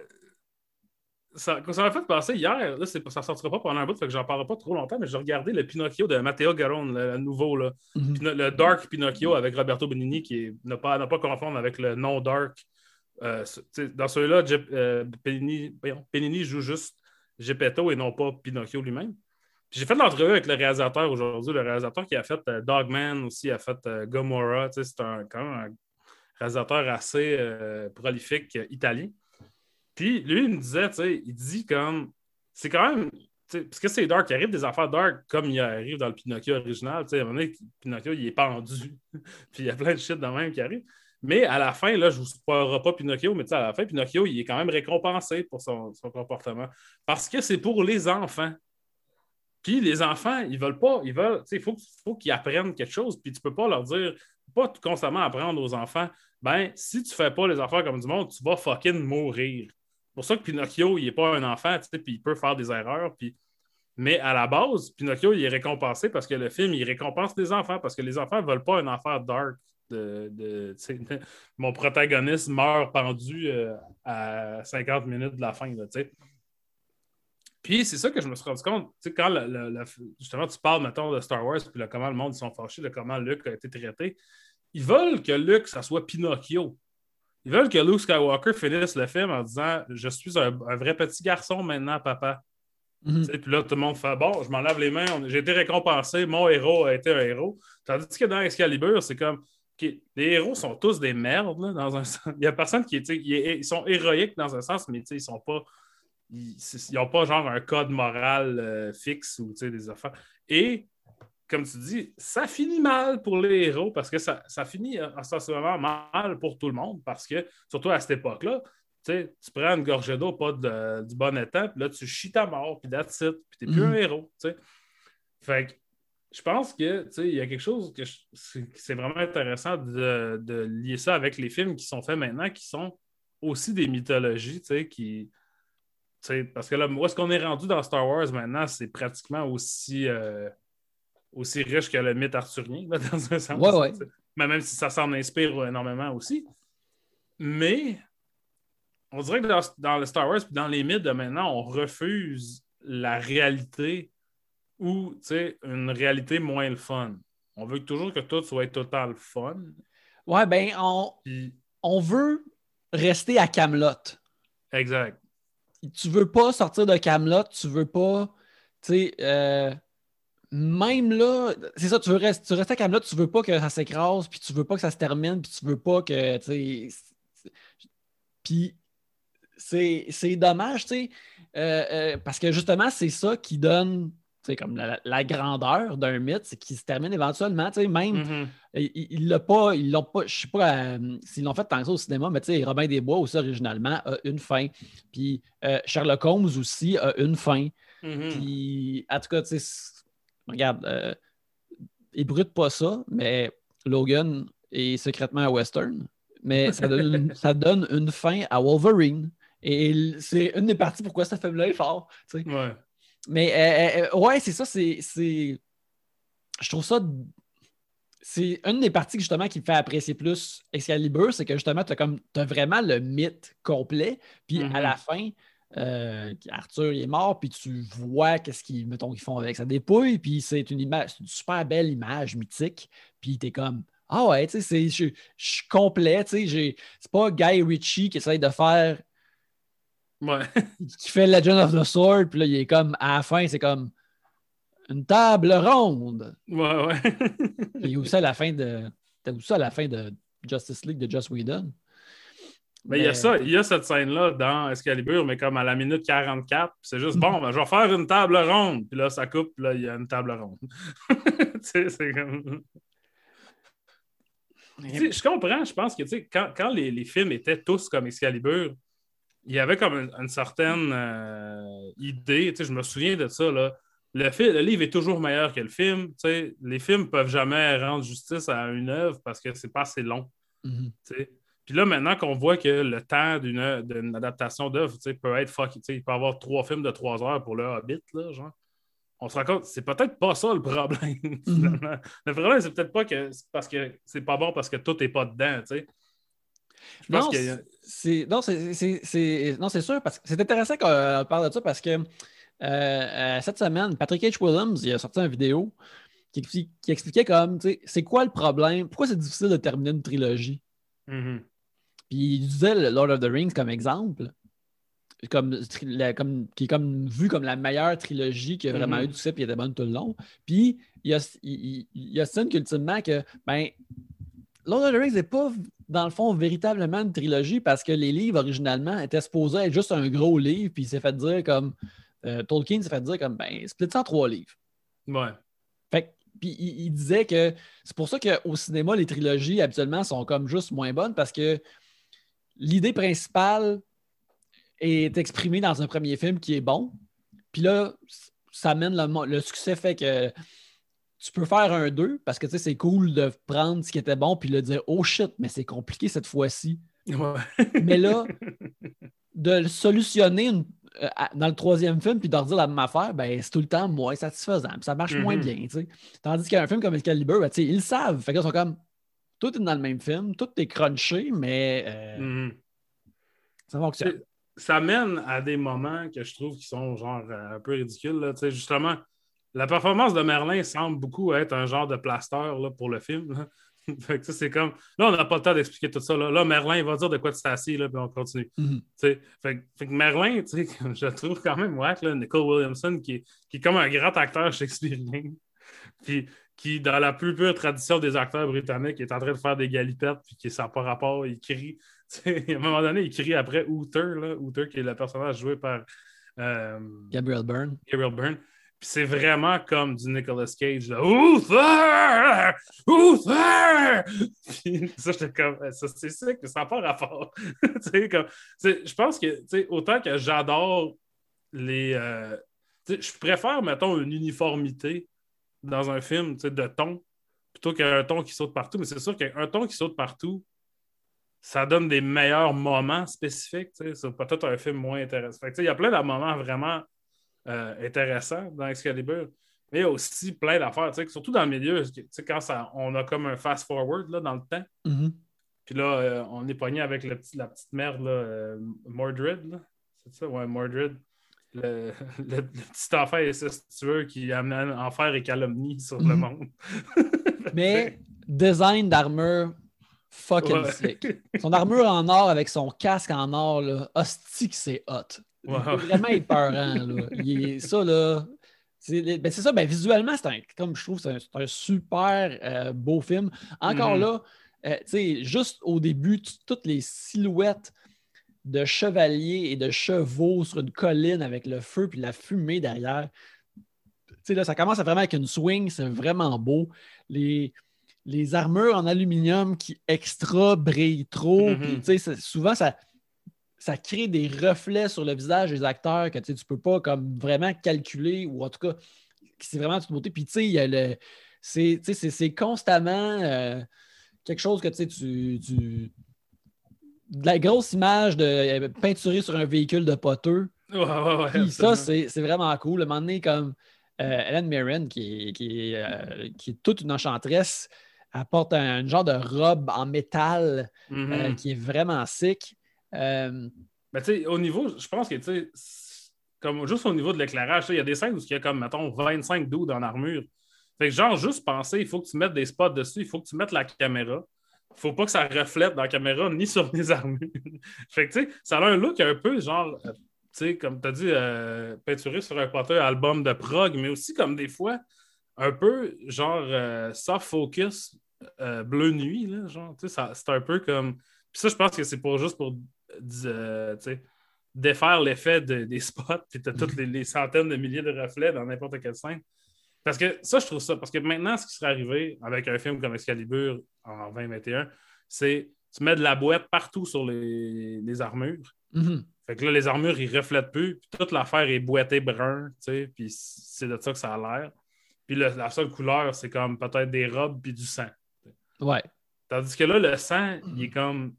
B: ça, m'a fait penser hier, là, ça ne sortira pas pendant un bout, fait que j'en parlerai pas trop longtemps, mais j'ai regardé le Pinocchio de Matteo Garone, le, nouveau, là. Mhm. le Dark Pinocchio avec Roberto Benigni, qui n'a pas, pas confondre avec le non Dark. Euh, dans celui-là, euh, Benigni, joue juste Geppetto et non pas Pinocchio lui-même. J'ai fait l'entrevue avec le réalisateur aujourd'hui, le réalisateur qui a fait euh, Dogman aussi, a fait Gomorrah. C'est quand même un réalisateur assez prolifique italien. Puis lui, il me disait, tu sais, il dit comme. C'est quand même. Parce que c'est dark, il arrive des affaires dark comme il arrive dans le Pinocchio original. À un moment donné, Pinocchio, il est pendu. puis il y a plein de shit de même qui arrive. Mais à la fin, là, je ne vous spoilerai pas Pinocchio, mais à la fin, Pinocchio, il est quand même récompensé pour son, comportement. Parce que c'est pour les enfants. Puis les enfants, ils veulent pas, ils veulent, il faut, faut qu'ils apprennent quelque chose, puis tu peux pas leur dire, pas constamment apprendre aux enfants, ben, si tu fais pas les affaires comme du monde, tu vas fucking mourir pour ça que Pinocchio, il n'est pas un enfant, puis il peut faire des erreurs. Puis... Mais à la base, Pinocchio, il est récompensé parce que le film, il récompense les enfants, parce que les enfants ne veulent pas un affaire dark. De, mon protagoniste meurt pendu euh, à 50 minutes de la fin. Là, puis c'est ça que je me suis rendu compte, quand justement tu parles, maintenant de Star Wars, puis comment le monde ils sont fâchés de comment Luke a été traité, ils veulent que Luke, ça soit Pinocchio. Ils veulent que Luke Skywalker finisse le film en disant Je suis un, vrai petit garçon maintenant, papa. Mhm. Puis là, tout le monde fait Bon, je m'en lave les mains, j'ai été récompensé, mon héros a été un héros. Tandis que dans Excalibur, c'est comme les héros sont tous des merdes, dans un sens. Il n'y a personne qui est, Ils sont héroïques dans un sens, mais ils sont pas. Ils n'ont pas genre un code moral euh, fixe ou des affaires. Et comme tu dis, ça finit mal pour les héros parce que ça, ça finit essentiellement mal pour tout le monde parce que, surtout à cette époque-là, tu prends une gorgée d'eau pas du bon état, puis là, tu chies ta mort, puis that's it, puis t'es plus un mhm. héros. Fait que je pense que il y a quelque chose que c'est vraiment intéressant de, lier ça avec les films qui sont faits maintenant, qui sont aussi des mythologies, qui. Parce que là, où est-ce qu'on est rendu dans Star Wars maintenant, c'est pratiquement aussi. Euh, aussi riche que le mythe arthurien, dans un sens.
A: Ouais, ouais.
B: Mais même si ça s'en inspire énormément aussi. Mais on dirait que dans, le Star Wars et dans les mythes de maintenant, on refuse la réalité ou une réalité moins le fun. On veut toujours que tout soit total fun.
A: Ouais, ben, on, on veut rester à Camelot.
B: Exact.
A: Tu veux pas sortir de Camelot, tu veux pas, tu sais, euh, même là, c'est ça, tu veux rester, tu restes à Camelot, tu veux pas que ça s'écrase, puis tu veux pas que ça se termine, puis tu veux pas que, tu sais, puis c'est dommage, tu sais, euh, euh, parce que justement, c'est ça qui donne, tu comme la, grandeur d'un mythe, c'est qu'il se termine éventuellement, tu sais, même, mm-hmm. ils l'ont pas, ils l'ont pas, je sais pas euh, s'ils l'ont fait tant que ça au cinéma, mais tu sais, Robin des Bois aussi, originalement, a une fin, puis Sherlock Holmes aussi a une fin, mm-hmm. puis, en tout cas, tu sais, regarde, euh, il brute pas ça, mais Logan est secrètement à Western. Mais ça donne, une, fin à Wolverine. Et c'est une des parties pourquoi ça fait est fort.
B: Ouais.
A: Mais euh, euh, ouais, c'est ça, c'est. Je trouve ça. C'est une des parties justement qui me fait apprécier plus Excalibur, c'est que justement, tu as, vraiment le mythe complet. Puis à la mm-hmm. fin, euh, Arthur est mort, puis tu vois qu'est-ce qu'ils font avec sa dépouille, puis c'est une image, une super belle image mythique, puis tu es comme Ah ouais, tu sais, je suis complet, tu sais, c'est pas Guy Ritchie qui essaye de faire.
B: Ouais.
A: qui fait Legend of the Sword, puis là, il est comme, à la fin, c'est comme une table ronde.
B: Ouais, ouais.
A: et aussi à la fin de. T'as aussi à la fin de Justice League de Joss Whedon?
B: Mais, il y a ça, il y a cette scène-là dans Excalibur, mais comme à la minute 44, c'est juste bon, ben, je vais faire une table ronde. Puis là, ça coupe, là, il y a une table ronde. c'est comme. je comprends, je pense que quand, quand les, les, films étaient tous comme Excalibur, il y avait comme une, certaine euh, idée. Je me souviens de ça. Là. Le, le, livre est toujours meilleur que le film. Les films ne peuvent jamais rendre justice à une œuvre parce que c'est pas assez long.
A: Mm-hmm.
B: Puis là, maintenant qu'on voit que le temps d'une adaptation d'œuvre peut être fuck, il peut y avoir trois films de trois heures pour le Hobbit, là, genre. On se rend compte, c'est peut-être pas ça le problème, mm-hmm. Le problème, c'est peut-être pas que c'est parce que c'est pas bon parce que tout n'est pas dedans, tu sais.
A: Non, c'est non, c'est sûr, parce que c'est intéressant qu'on parle de ça parce que euh, euh, cette semaine, Patrick H. Williams il a sorti une vidéo qui, expliquait comme c'est quoi le problème, pourquoi c'est difficile de terminer une trilogie?
B: Mm-hmm.
A: Puis il disait le Lord of the Rings comme exemple, comme, comme, qui est comme vu comme la meilleure trilogie qui a vraiment mm-hmm. eu du succès et qui était bonne tout le long. Puis il y a, il, il, a qu'ultimement que ben, Lord of the Rings n'est pas, dans le fond, véritablement une trilogie parce que les livres, originalement, étaient supposés être juste un gros livre, puis il s'est fait dire comme. Euh, Tolkien s'est fait dire comme, ben, split ça en trois livres.
B: Ouais.
A: Fait puis il, disait que c'est pour ça qu'au cinéma, les trilogies, habituellement, sont comme juste moins bonnes parce que l'idée principale est exprimée dans un premier film qui est bon. Puis là, ça amène le, le succès fait que tu peux faire un 2 parce que c'est cool de prendre ce qui était bon puis de dire Oh shit, mais c'est compliqué cette fois-ci. mais là, de le solutionner euh, dans le troisième film puis de redire la même affaire, ben, c'est tout le temps moins satisfaisant. ça marche moins mm-hmm. bien. Tandis qu'un film comme Excalibur, ben, ils le savent. Fait qu'ils sont comme tout est dans le même film, tout est crunché, mais euh,
B: mm-hmm.
A: ça fonctionne.
B: Ça mène à des moments que je trouve qui sont genre euh, un peu ridicules. Là. Justement, la performance de Merlin semble beaucoup être un genre de plaster là, pour le film. c'est comme. Là, on n'a pas le temps d'expliquer tout ça. Là, Merlin, il va dire de quoi tu t'es assis, là, puis on continue.
A: Mm-hmm.
B: fait, que Merlin, je trouve quand même ouais, là, Nicole Williamson, qui est, qui est comme un grand acteur shakespearien. Puis qui, dans la plus pure tradition des acteurs britanniques, est en train de faire des galipettes, puis qui n'a pas rapport, il crie. à un moment donné, il crie après Uther, là, Uther qui est le personnage joué par euh,
A: Gabriel Byrne.
B: Gabriel Byrne c'est vraiment comme du Nicolas Cage. Là. Uther! Uther! ça, j'étais comme, ça, c'est ça que ça n'a pas rapport. comme, je pense que, autant que j'adore les. Euh, je préfère, mettons, une uniformité dans un film de ton plutôt qu'un ton qui saute partout. Mais c'est sûr qu'un ton qui saute partout, ça donne des meilleurs moments spécifiques. C'est peut-être un film moins intéressant. Il y a plein de moments vraiment euh, intéressant dans Excalibur. Mais il y a aussi plein d'affaires, surtout dans le milieu, quand ça, on a comme un fast-forward dans le temps.
A: Mm-hmm.
B: Puis là, euh, on est pogné avec la petite merde, là, euh, Mordred. C'est ça, ouais, Mordred. Le, petit enfant incestueux qui amène enfer et calomnie sur le mm-hmm. monde.
A: Mais design d'armure fucking sick. Son armure en or avec son casque en or, là, hostie c'est hot.
B: Wow.
A: vraiment épeurant. Là. Il est, ça, là. C'est ben ça, ben, visuellement, c'est un, comme je trouve, c'est un, super euh, beau film. Encore mm-hmm. là, euh, tu sais, juste au début, toutes les silhouettes de chevaliers et de chevaux sur une colline avec le feu puis la fumée derrière. Là, ça commence à vraiment avec une swing, c'est vraiment beau. Les, les armures en aluminium qui extra brillent trop. Mm-hmm. souvent, ça, ça crée des reflets sur le visage des acteurs que tu ne peux pas comme vraiment calculer ou en tout cas, c'est vraiment toute beauté. Puis tu sais, il y a le. C'est constamment euh, quelque chose que tu, tu de la grosse image de euh, peinturée sur un véhicule de poteux.
B: Ouais,
A: ça, c'est vraiment cool. À un moment donné, comme euh, Helen Mirren, qui est, qui, qui est toute une enchanteresse, apporte un, genre de robe en métal
B: mm-hmm.
A: qui est vraiment sick.
B: Euh, ben, au niveau, je pense que, tu comme juste au niveau de l'éclairage, il y a des scènes où il y a comme, mettons, 25 doudes en armure. Fait que, genre, juste penser, il faut que tu mettes des spots dessus, il faut que tu mettes la caméra. Faut pas que ça reflète dans la caméra ni sur les armures. fait que, tu sais, ça a un look un peu, genre, euh, comme tu as dit, euh, peinturé sur un poteur album de prog, mais aussi comme des fois, un peu, genre, soft focus, bleu nuit, genre, c'est un peu comme Puis ça, je pense que c'est pour juste pour euh, défaire l'effet des spots, puis tu as toutes les, centaines de milliers de reflets dans n'importe quelle scène. Parce que ça, je trouve ça. Parce que maintenant, ce qui serait arrivé avec un film comme Excalibur en 2021, c'est tu mets de la boîte partout sur les, armures. Mm-hmm. Fait que là, les armures, ils reflètent plus. Puis toute l'affaire est boîtée brun, tu sais. Puis c'est de ça que ça a l'air. Puis la seule couleur, c'est comme peut-être des robes puis du sang.
A: Ouais.
B: Tandis que là, le sang, il est comme.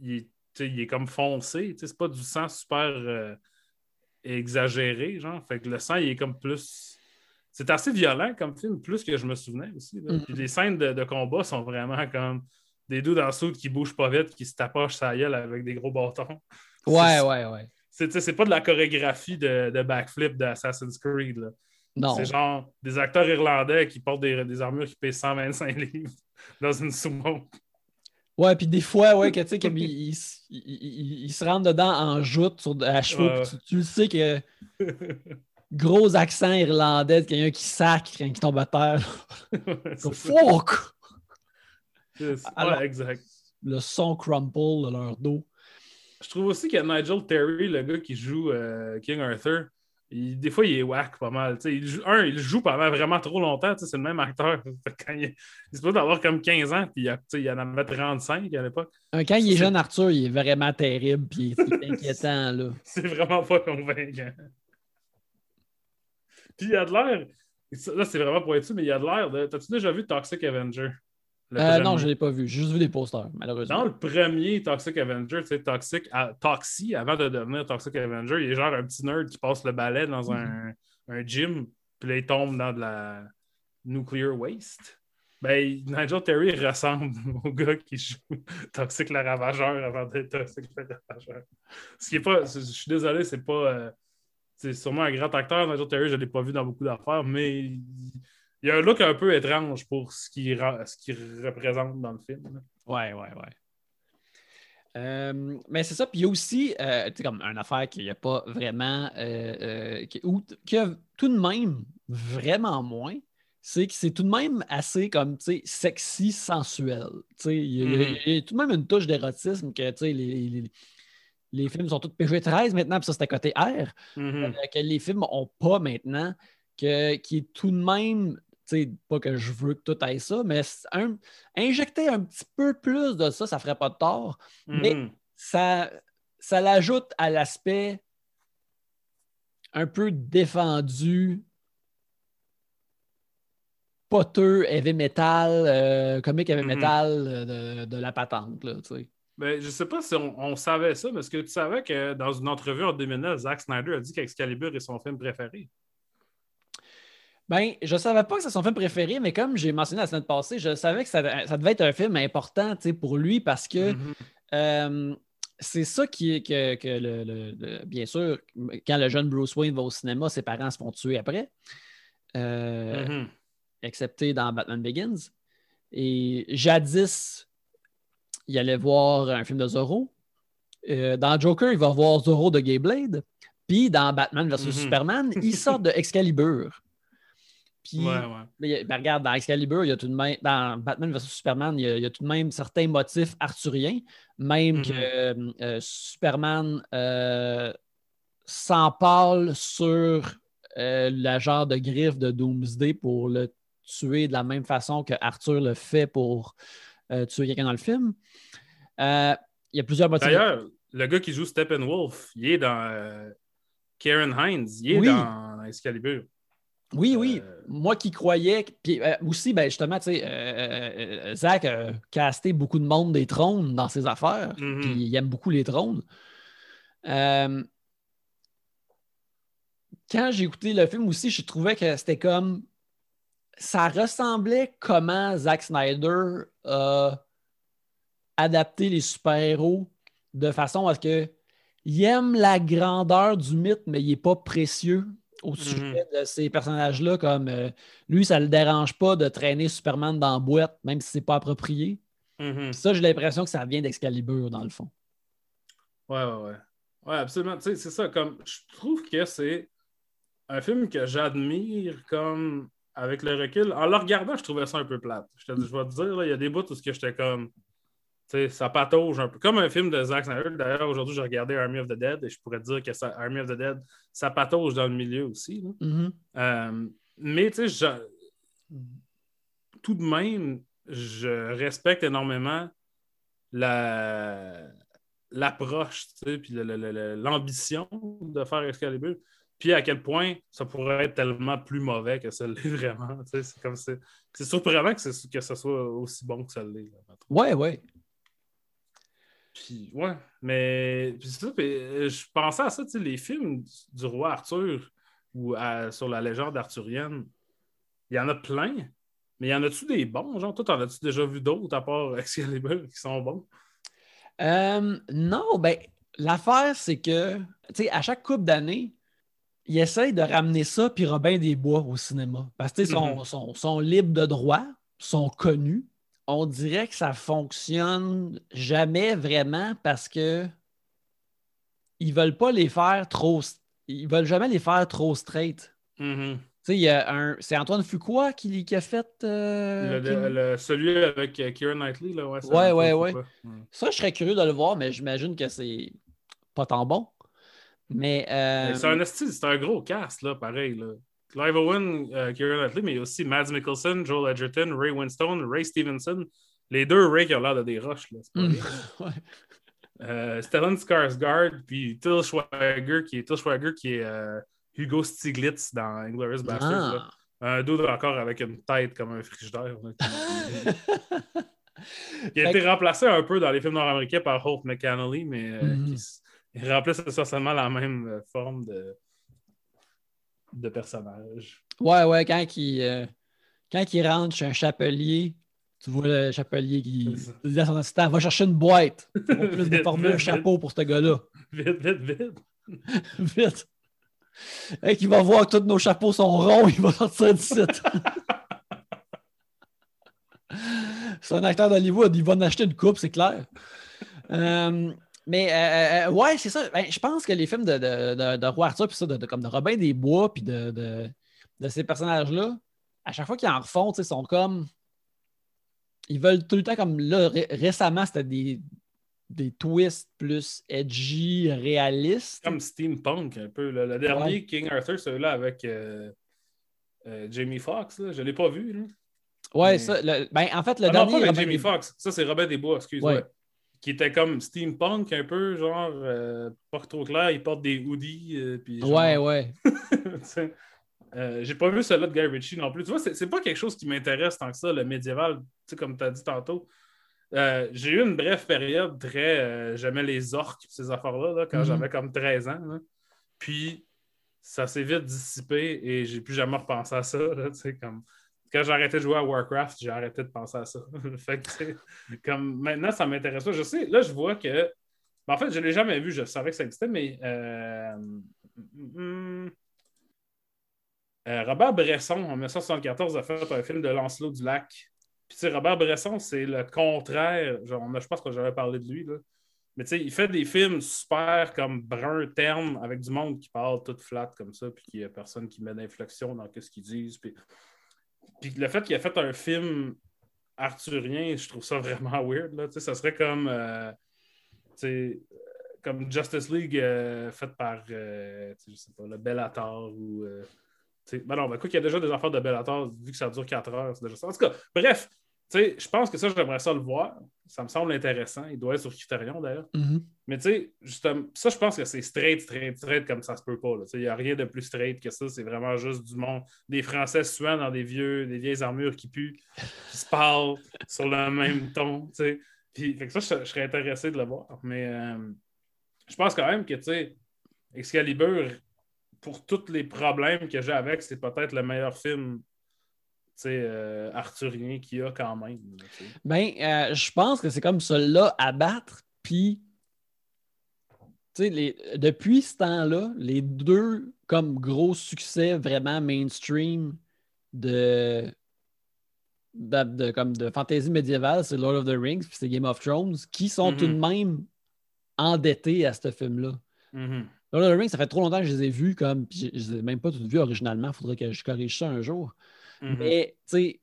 B: Il est, comme foncé. C'est pas du sang super euh, exagéré, genre. Fait que le sang, il est comme plus. C'est assez violent comme film, plus que je me souvenais aussi. Mm-hmm. Puis les scènes de, combat sont vraiment comme des dos dans le qui bougent pas vite, qui se tapochent sa gueule avec des gros bâtons.
A: Ouais, ouais, ouais.
B: C'est pas de la chorégraphie de, de backflip d'Assassin's Creed. Là.
A: Non.
B: C'est genre des acteurs irlandais qui portent des, armures qui pèsent 125 livres dans une sumo.
A: Ouais, puis des fois, ouais, que tu sais, ils il, se rentrent dedans en joute sur, à chevaux. Tu, le sais que gros accent irlandais de quelqu'un qui sacre il tombe à terre. fuck!
B: Alors, exact.
A: Le son crumple de leur dos.
B: Je trouve aussi que Nigel Terry, le gars qui joue euh, King Arthur, des fois, il est whack pas mal. il joue, un, il joue pendant vraiment trop longtemps. C'est le même acteur. Quand il, il se peut d'avoir comme 15 ans, puis il, en avait 35 à l'époque.
A: Quand il est jeune, Arthur, il est vraiment terrible, puis c'est inquiétant. là.
B: C'est vraiment pas convaincant. Puis il a de l'air. Là, c'est vraiment pour être sûr, mais il a de l'air de. T'as-tu déjà vu Toxic Avenger?
A: Euh, non, je ne l'ai pas vu. J'ai juste vu des posters, malheureusement.
B: Dans le premier Toxic Avenger, tu sais, Toxic, Toxie, avant de devenir Toxic Avenger, il est genre un petit nerd qui passe le balai dans un, un gym, puis là, il tombe dans de la nuclear waste. Ben, Nigel Terry ressemble au gars qui joue Toxic le Ravageur avant d'être Toxic le Ravageur. Ce qui est pas, je suis désolé, c'est pas. Euh, c'est sûrement un grand acteur. Nigel Terry, je ne l'ai pas vu dans beaucoup d'affaires, mais il y a un look un peu étrange pour ce qu'il représente dans le film.
A: Ouais, ouais, ouais. Euh, mais c'est ça. Puis il y a aussi, euh, comme une affaire qu'il n'y a pas vraiment, euh, qui, ou, a tout de même vraiment moins, c'est que c'est tout de même assez comme, sexy, sensuel. Tu sais, il y, a tout de même une touche d'érotisme que, les, les, films sont tous PG-13 maintenant, puis ça, c'est à côté R, mm-hmm. que les films n'ont pas maintenant, que, qui est tout de même pas que je veux que tout aille ça, mais injecter un petit peu plus de ça, ça ferait pas de tort. Mais mm-hmm. ça, ça l'ajoute à l'aspect un peu défendu, poteux, heavy metal, euh, comique heavy mm-hmm. metal euh, de, la patente. Là,
B: ben, je sais pas si on, savait ça, mais est-ce que tu savais que dans une entrevue en 2009, Zack Snyder a dit qu'Excalibur est son film préféré?
A: Ben, je savais pas que c'est son film préféré, mais comme j'ai mentionné la semaine passée, je savais que ça, devait être un film important pour lui parce que mm-hmm. euh, c'est ça qui est que, le, bien sûr, quand le jeune Bruce Wayne va au cinéma, ses parents se font tuer après. Euh, mm-hmm. Excepté dans Batman Begins. Et jadis, il allait voir un film de Zorro. Euh, dans Joker, il va voir Zorro de Gay Blade. Puis dans Batman vs mm-hmm. Superman, il sort de Excalibur. Puis, ben, regarde, dans Excalibur, il y a tout de même, dans Batman vs Superman, il y, a, tout de même certains motifs arthuriens, même que mm-hmm. euh, Superman euh, s'empale sur euh, la genre de griffe de Doomsday pour le tuer de la même façon que Arthur le fait pour tuer quelqu'un dans le film. il y a plusieurs motifs.
B: D'ailleurs, le gars qui joue Steppenwolf, il est dans Karen Hines, il est dans Excalibur.
A: Oui, oui. Euh, Moi qui croyais. Puis euh, aussi, ben, justement, tu sais, euh, Zach a casté beaucoup de monde des trônes dans ses affaires. Mm-hmm. Puis il aime beaucoup les trônes. quand j'ai écouté le film aussi, je trouvais que c'était comme. Ça ressemblait comment Zack Snyder a adapté les super-héros de façon à ce que. Il aime la grandeur du mythe, mais il n'est pas précieux au sujet mhm. de ces personnages-là, comme euh, lui, ça ne le dérange pas de traîner Superman dans la boîte, même si ce n'est pas approprié. Mhm. Ça, j'ai l'impression que ça vient d'Excalibur, dans le fond.
B: Ouais, ouais, ouais. Ouais, absolument. C'est ça. Comme, je trouve que c'est un film que j'admire comme avec le recul. En le regardant, je trouvais ça un peu plate. Je, je vais te dire, il y a des bouts où j'étais comme. ça patauge un peu. Comme un film de Zack Snyder. D'ailleurs, aujourd'hui, j'ai regardé Army of the Dead et je pourrais dire que ça, Army of the Dead, ça patauge dans le milieu aussi.
A: Mm-hmm.
B: Euh, mais tu sais, tout de même, je respecte énormément la l'approche, puis l'ambition de faire Excalibur, puis à quel point ça pourrait être tellement plus mauvais que ça l'est vraiment. C'est comme c'est surprenant que, que ce soit aussi bon que ça l'est.
A: Ouais, ouais.
B: Puis, ouais, mais euh, je pensais à ça, tu sais, les films du roi Arthur ou sur la légende arthurienne, il y en a plein, mais y en a-tu des bons? Genre, toi, en as-tu déjà vu d'autres à part Excalibur qui sont bons?
A: Euh, non, ben, l'affaire, c'est que, tu sais, à chaque couple d'années, ils essayent de ramener ça puis Robin des Bois au cinéma. Parce que, sont, sont, sont libres de droit, sont connus on dirait que ça fonctionne jamais vraiment parce que ils veulent pas les faire trop. Ils veulent jamais les faire trop straight. Il a un. C'est Antoine Fuqua qui, qui a fait.
B: Euh, celui avec euh, Kieran Knightley, là, ouais.
A: Ouais, ouais, ouais. Ça, je serais curieux de le voir, mais j'imagine que c'est pas tant bon. Mais. Euh,
B: c'est un c'est un gros cast, là, pareil. Là. Clive Owen, euh, Kieran Knightley, mais aussi Mads Mikkelsen, Joel Edgerton, Ray Winstone, Ray Stevenson. Les deux Ray qui ont l'air de des roches. Là,
A: mm.
B: euh, Stellan Skarsgård, puis Till Schweiger, qui est, Till Schweiger, qui est euh, Hugo Stiglitz dans Inglourious Basterds. Ah. Un dude encore avec une tête comme un frigidaire. qui a été remplacé un peu dans les films nord-américains par Hope McCannelly, mais mm il remplace essentiellement la même forme de de personnages.
A: Ouais, ouais, quand il, euh, quand il rentre chez un chapelier, tu vois le chapelier qui dit à son assistant Va chercher une boîte pour plus de former un chapeau pour ce gars-là.
B: Vite, vite, vite.
A: vite. Et qu'il va voir que tous nos chapeaux sont ronds, il va sortir du site. c'est un acteur d'Hollywood, il va en acheter une coupe, c'est clair. Euh, mais euh, euh, ouais, c'est ça. Ben, je pense que les films de, de, de, Roi Arthur, puis ça, de, comme de Robin des Bois, puis de, ces personnages-là, à chaque fois qu'ils en refont, ils sont comme. Ils veulent tout le temps, comme là, récemment, c'était des, des twists plus edgy, réalistes.
B: Comme steampunk, un peu. Le dernier King Arthur, celui-là avec euh, Jamie Foxx, je ne l'ai pas vu. Là.
A: Ouais, ça. ben, en fait, le ah dernier.
B: Non, pas avec Jamie Foxx. Ça, c'est Robin des Bois, excuse-moi qui était comme steampunk un peu, genre euh, pas trop clair, il porte des hoodies. Euh, puis
A: Ouais, ouais.
B: euh, J'ai pas vu celui de Guy Ritchie non plus. Tu vois, c'est pas quelque chose qui m'intéresse tant que ça, le médiéval, tu sais, comme tu as dit tantôt. J'ai eu une brève période très. J'aimais les orques ces affaires-là quand mm-hmm. j'avais comme 13 ans. Puis ça s'est vite dissipé et j'ai plus jamais repensé à ça. Tu sais, comme quand j'ai arrêté de jouer à Warcraft, j'ai arrêté de penser à ça. comme maintenant, ça m'intéresse pas. Je sais, là, je vois que. en fait, je ne l'ai jamais vu, je savais que ça existait, mais. Euh, hmm, euh, Robert Bresson, en 1974, a fait un film de Lancelot du Lac. Puis, tu sais, Robert Bresson, c'est le contraire. Genre, je pense que j'avais parlé de lui. Là. Mais tu sais, il fait des films super comme brun, terne, avec du monde qui parle tout flat comme ça, puis qu'il n'y a personne qui met d'inflexion dans ce qu'ils disent. Puis puis le fait qu'il ait fait un film arthurien, je trouve ça vraiment weird. Là. Ça serait comme, euh, comme Justice League euh, fait par euh, je sais pas, le Bellator ou. ben non, ben, quoi qu'il y a déjà des affaires de Bellator, vu que ça dure 4 heures, c'est déjà ça. En tout cas, bref, je pense que ça, j'aimerais ça le voir. Ça me semble intéressant. Il doit être sur Criterion d'ailleurs.
A: Mm-hmm.
B: Mais tu sais, justement, ça, je pense que c'est straight, straight, straight comme ça se peut pas. Il n'y a rien de plus straight que ça. C'est vraiment juste du monde. Des Français suant dans des vieux, des vieilles armures qui puent, qui se parlent sur le même ton. Puis, fait que ça, je, serais intéressé de le voir. Mais euh, je pense quand même que, tu sais, Excalibur, pour tous les problèmes que j'ai avec, c'est peut-être le meilleur film euh, arthurien qu'il y a quand même.
A: Ben, euh, je pense que c'est comme cela à battre. Puis, les, depuis ce temps-là, les deux comme gros succès vraiment mainstream de, de, comme de fantasy médiévale, c'est Lord of the Rings puis c'est Game of Thrones, qui sont tout de mm-hmm. même endettés à ce film-là.
B: Mm-hmm.
A: Lord of the Rings, ça fait trop longtemps que je les ai vus, comme, je ne les ai même pas toutes vues originalement. Il faudrait que je corrige ça un jour.
B: Mm-hmm.
A: Mais, tu sais,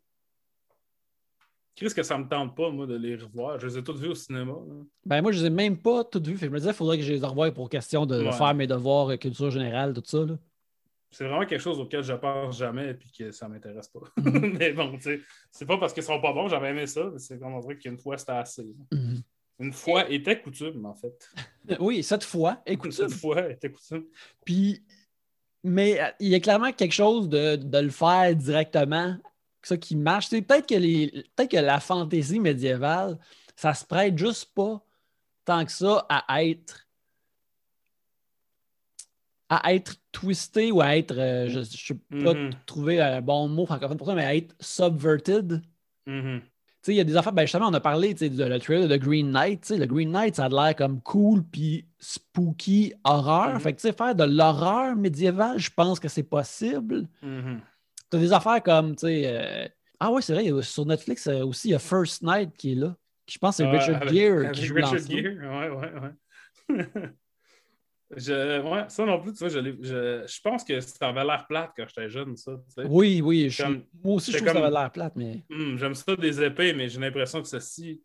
B: Qu'est-ce que ça me tente pas, moi, de les revoir? Je les ai toutes vues au cinéma.
A: Ben, moi, je les ai même pas toutes vues. je me disais, il faudrait que je les revoie pour question de faire mes devoirs, euh, culture générale, tout ça.
B: C'est vraiment quelque chose auquel je pense jamais et que ça m'intéresse pas. Mhm. mais bon, tu sais, c'est pas parce qu'ils sont pas bons, j'avais aimé ça, c'est comme on dirait qu'une fois, c'était assez. Mhm. Une fois était coutume, en fait.
A: Oui, cette fois est coutume.
B: Cette fois était coutume.
A: Puis, mais euh, il y a clairement quelque chose de, de le faire directement ça qui marche. Peut-être que, les, peut que la fantaisie médiévale, ça se prête juste pas tant que ça à être à être twisté ou à être, euh, je ne sais pas mm-hmm. trouver un bon mot francophone pour ça, mais à être subverted.
B: Mm-hmm.
A: Il y a des affaires, ben justement, on a parlé de le trailer de Green Knight. Le Green Knight, ça a l'air comme cool puis spooky horreur. Mm-hmm. Fait que faire de l'horreur médiévale, je pense que c'est possible. T'as des affaires comme, tu sais. Euh, ah ouais, c'est vrai, sur Netflix euh, aussi, il y a First Night qui est là. Je pense que c'est Richard Gere qui joue Richard Gere,
B: ouais, ouais, ouais. je, ouais, ça non plus, tu vois, je, je, je pense que ça avait l'air plate quand j'étais jeune, ça. Tu sais.
A: Oui, oui. moi aussi, je trouve que ça avait l'air plate, mais.
B: Hmm, j'aime ça des épées, mais j'ai l'impression que ceci,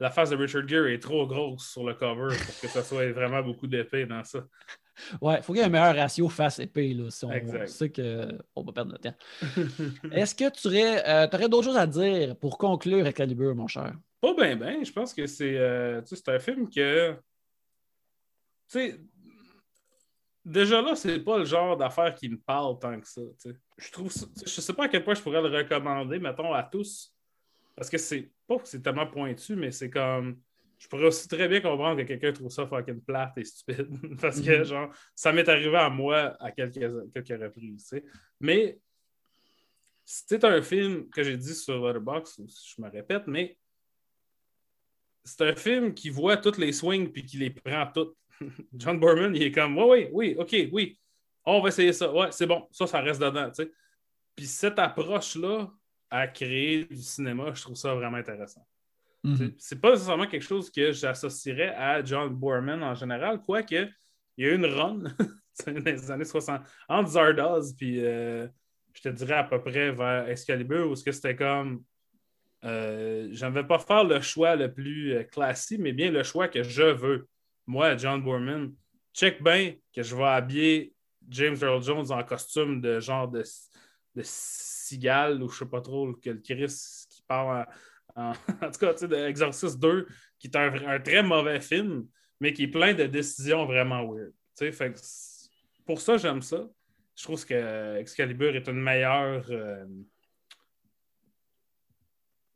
B: la face de Richard Gere est trop grosse sur le cover pour que ça soit vraiment beaucoup d'épées dans ça.
A: Ouais, il faut qu'il y ait un meilleur ratio face-épée, là, si on, sait qu'on va perdre notre temps. Est-ce que tu aurais, euh, aurais d'autres choses à dire pour conclure avec Calibre, mon cher?
B: Pas bien, bien. Je pense que c'est euh, un film que. Tu sais, déjà là, c'est pas le genre d'affaire qui me parle tant que ça. Je trouve Je sais pas à quel point je pourrais le recommander, mettons, à tous. Parce que c'est pas que c'est tellement pointu, mais c'est comme je pourrais aussi très bien comprendre que quelqu'un trouve ça fucking plate et stupide. Parce que, mhm. genre, ça m'est arrivé à moi à quelques, quelques reprises. Mais c'est un film que j'ai dit sur Letterboxd, je me répète, mais c'est un film qui voit toutes les swings puis qui les prend toutes. John Borman, il est comme, oui, oui, oui, OK, oui, on va essayer ça. Ouais, c'est bon, ça, ça reste dedans, tu sais. Puis cette approche-là à créer du cinéma, je trouve ça vraiment intéressant. Mhm. C'est pas nécessairement quelque chose que j'associerais à John Borman en général, quoique il y a eu une run dans les années 60 entre Zardoz puis euh, je te dirais à peu près vers Excalibur où c'était comme euh, je ne vais pas faire le choix le plus euh, classique, mais bien le choix que je veux. Moi, John Borman, check bien que je vais habiller James Earl Jones en costume de genre de, de cigale ou je sais pas trop, que le Chris qui parle en, tout cas, tu sais, Exorcist 2, qui est un, très mauvais film, mais qui est plein de décisions vraiment weird. fait pour ça, j'aime ça. Je trouve que Excalibur est une meilleure, euh,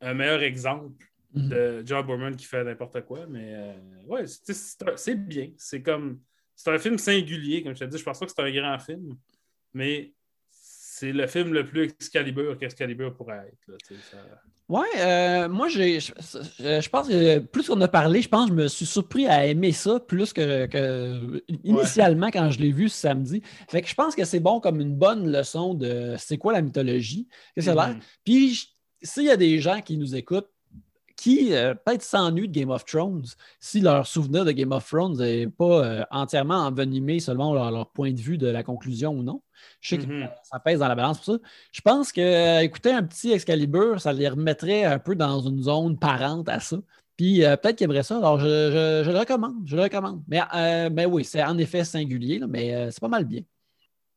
B: un meilleur exemple mhm. de John Borman qui fait n'importe quoi. Mais euh, ouais, c'est bien. C'est comme. C'est un film singulier, comme je te dis. Je pense pas que c'est un grand film, mais c'est le film le plus Excalibur qu'Excalibur pourrait être.
A: Ouais, euh, moi, j'ai, je, pense que plus qu'on a parlé, je pense que je me suis surpris à aimer ça plus que, initialement quand je l'ai vu ce samedi. Fait que je pense que c'est bon comme une bonne leçon de c'est quoi la mythologie, qu'est-ce que mm Puis, s'il y a des gens qui nous écoutent qui euh, peut-être s'ennuient de Game of Thrones si leur souvenir de Game of Thrones n'est pas euh, entièrement envenimé selon leur, point de vue de la conclusion ou non. Je sais que mm-hmm. ça pèse dans la balance pour ça. Je pense que euh, écouter un petit Excalibur, ça les remettrait un peu dans une zone parente à ça. Puis peut-être qu'ils aimeraient ça. Alors, je, le recommande. Je le recommande. Mais, mais oui, c'est en effet singulier, mais c'est pas mal bien.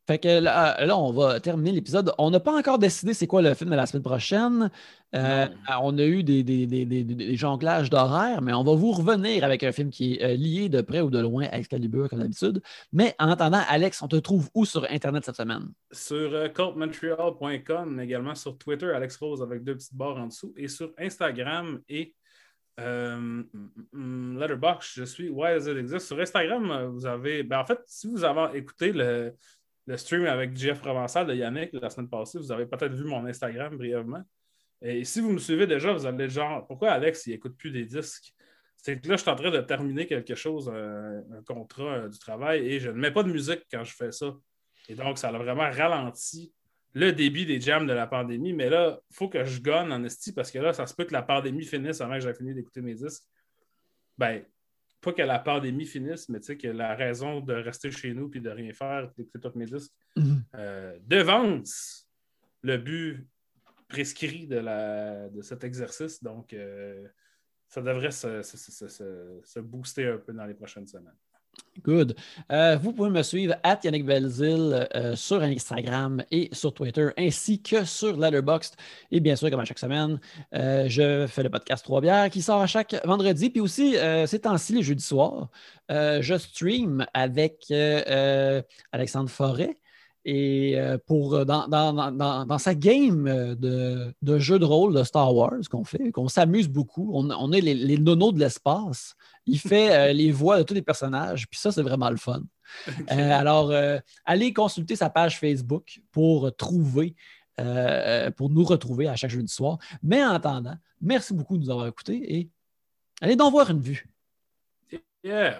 A: Fait que là, on va terminer l'épisode. On n'a pas encore décidé c'est quoi le film de la semaine prochaine. Euh, on a eu des, jonglages d'horaires, mais on va vous revenir avec un film qui est euh, lié de près ou de loin à Excalibur, comme d'habitude. Mais en attendant, Alex, on te trouve où sur Internet cette semaine?
B: Sur euh, cultmontreal.com, également sur Twitter, Alex Rose avec deux petites barres en dessous, et sur Instagram et euh, Letterboxd, je suis Why Does It Exist? Sur Instagram, vous avez. Ben, en fait, si vous avez écouté le le stream avec Jeff Provençal de Yannick la semaine passée. Vous avez peut-être vu mon Instagram brièvement. Et si vous me suivez déjà, vous allez genre, pourquoi Alex, il n'écoute plus des disques? C'est que là, je suis en train de terminer quelque chose, un, contrat euh, du travail, et je ne mets pas de musique quand je fais ça. Et donc, ça a vraiment ralenti le débit des jams de la pandémie. Mais là, il faut que je gagne en esti parce que là, ça se peut que la pandémie finisse avant que j'ai fini d'écouter mes disques. Ben, pas que la pandémie finisse, mais que la raison de rester chez nous puis de rien faire, d'écouter tous mes disques, mhm. euh, devance le but prescrit de, la, de cet exercice. Donc, ça devrait se, booster un peu dans les prochaines semaines.
A: Good. Euh, vous pouvez me suivre à Yannick Belzil euh, sur Instagram et sur Twitter, ainsi que sur Letterboxd. Et bien sûr, comme à chaque semaine, euh, je fais le podcast Trois bières qui sort à chaque vendredi. Puis aussi, ces temps-ci, les jeudis soirs, je stream avec Alexandre Forêt. Et pour, dans, sa game de, de, jeu de rôle de Star Wars qu'on fait, qu'on s'amuse beaucoup, on, est les, les nonos de l'espace. Il fait euh, les voix de tous les personnages, puis ça, c'est vraiment le fun. Euh, alors, euh, allez consulter sa page Facebook pour trouver, pour nous retrouver à chaque jeudi soir. Mais en attendant, merci beaucoup de nous avoir écoutés et allez donc voir une vue.
B: Yeah.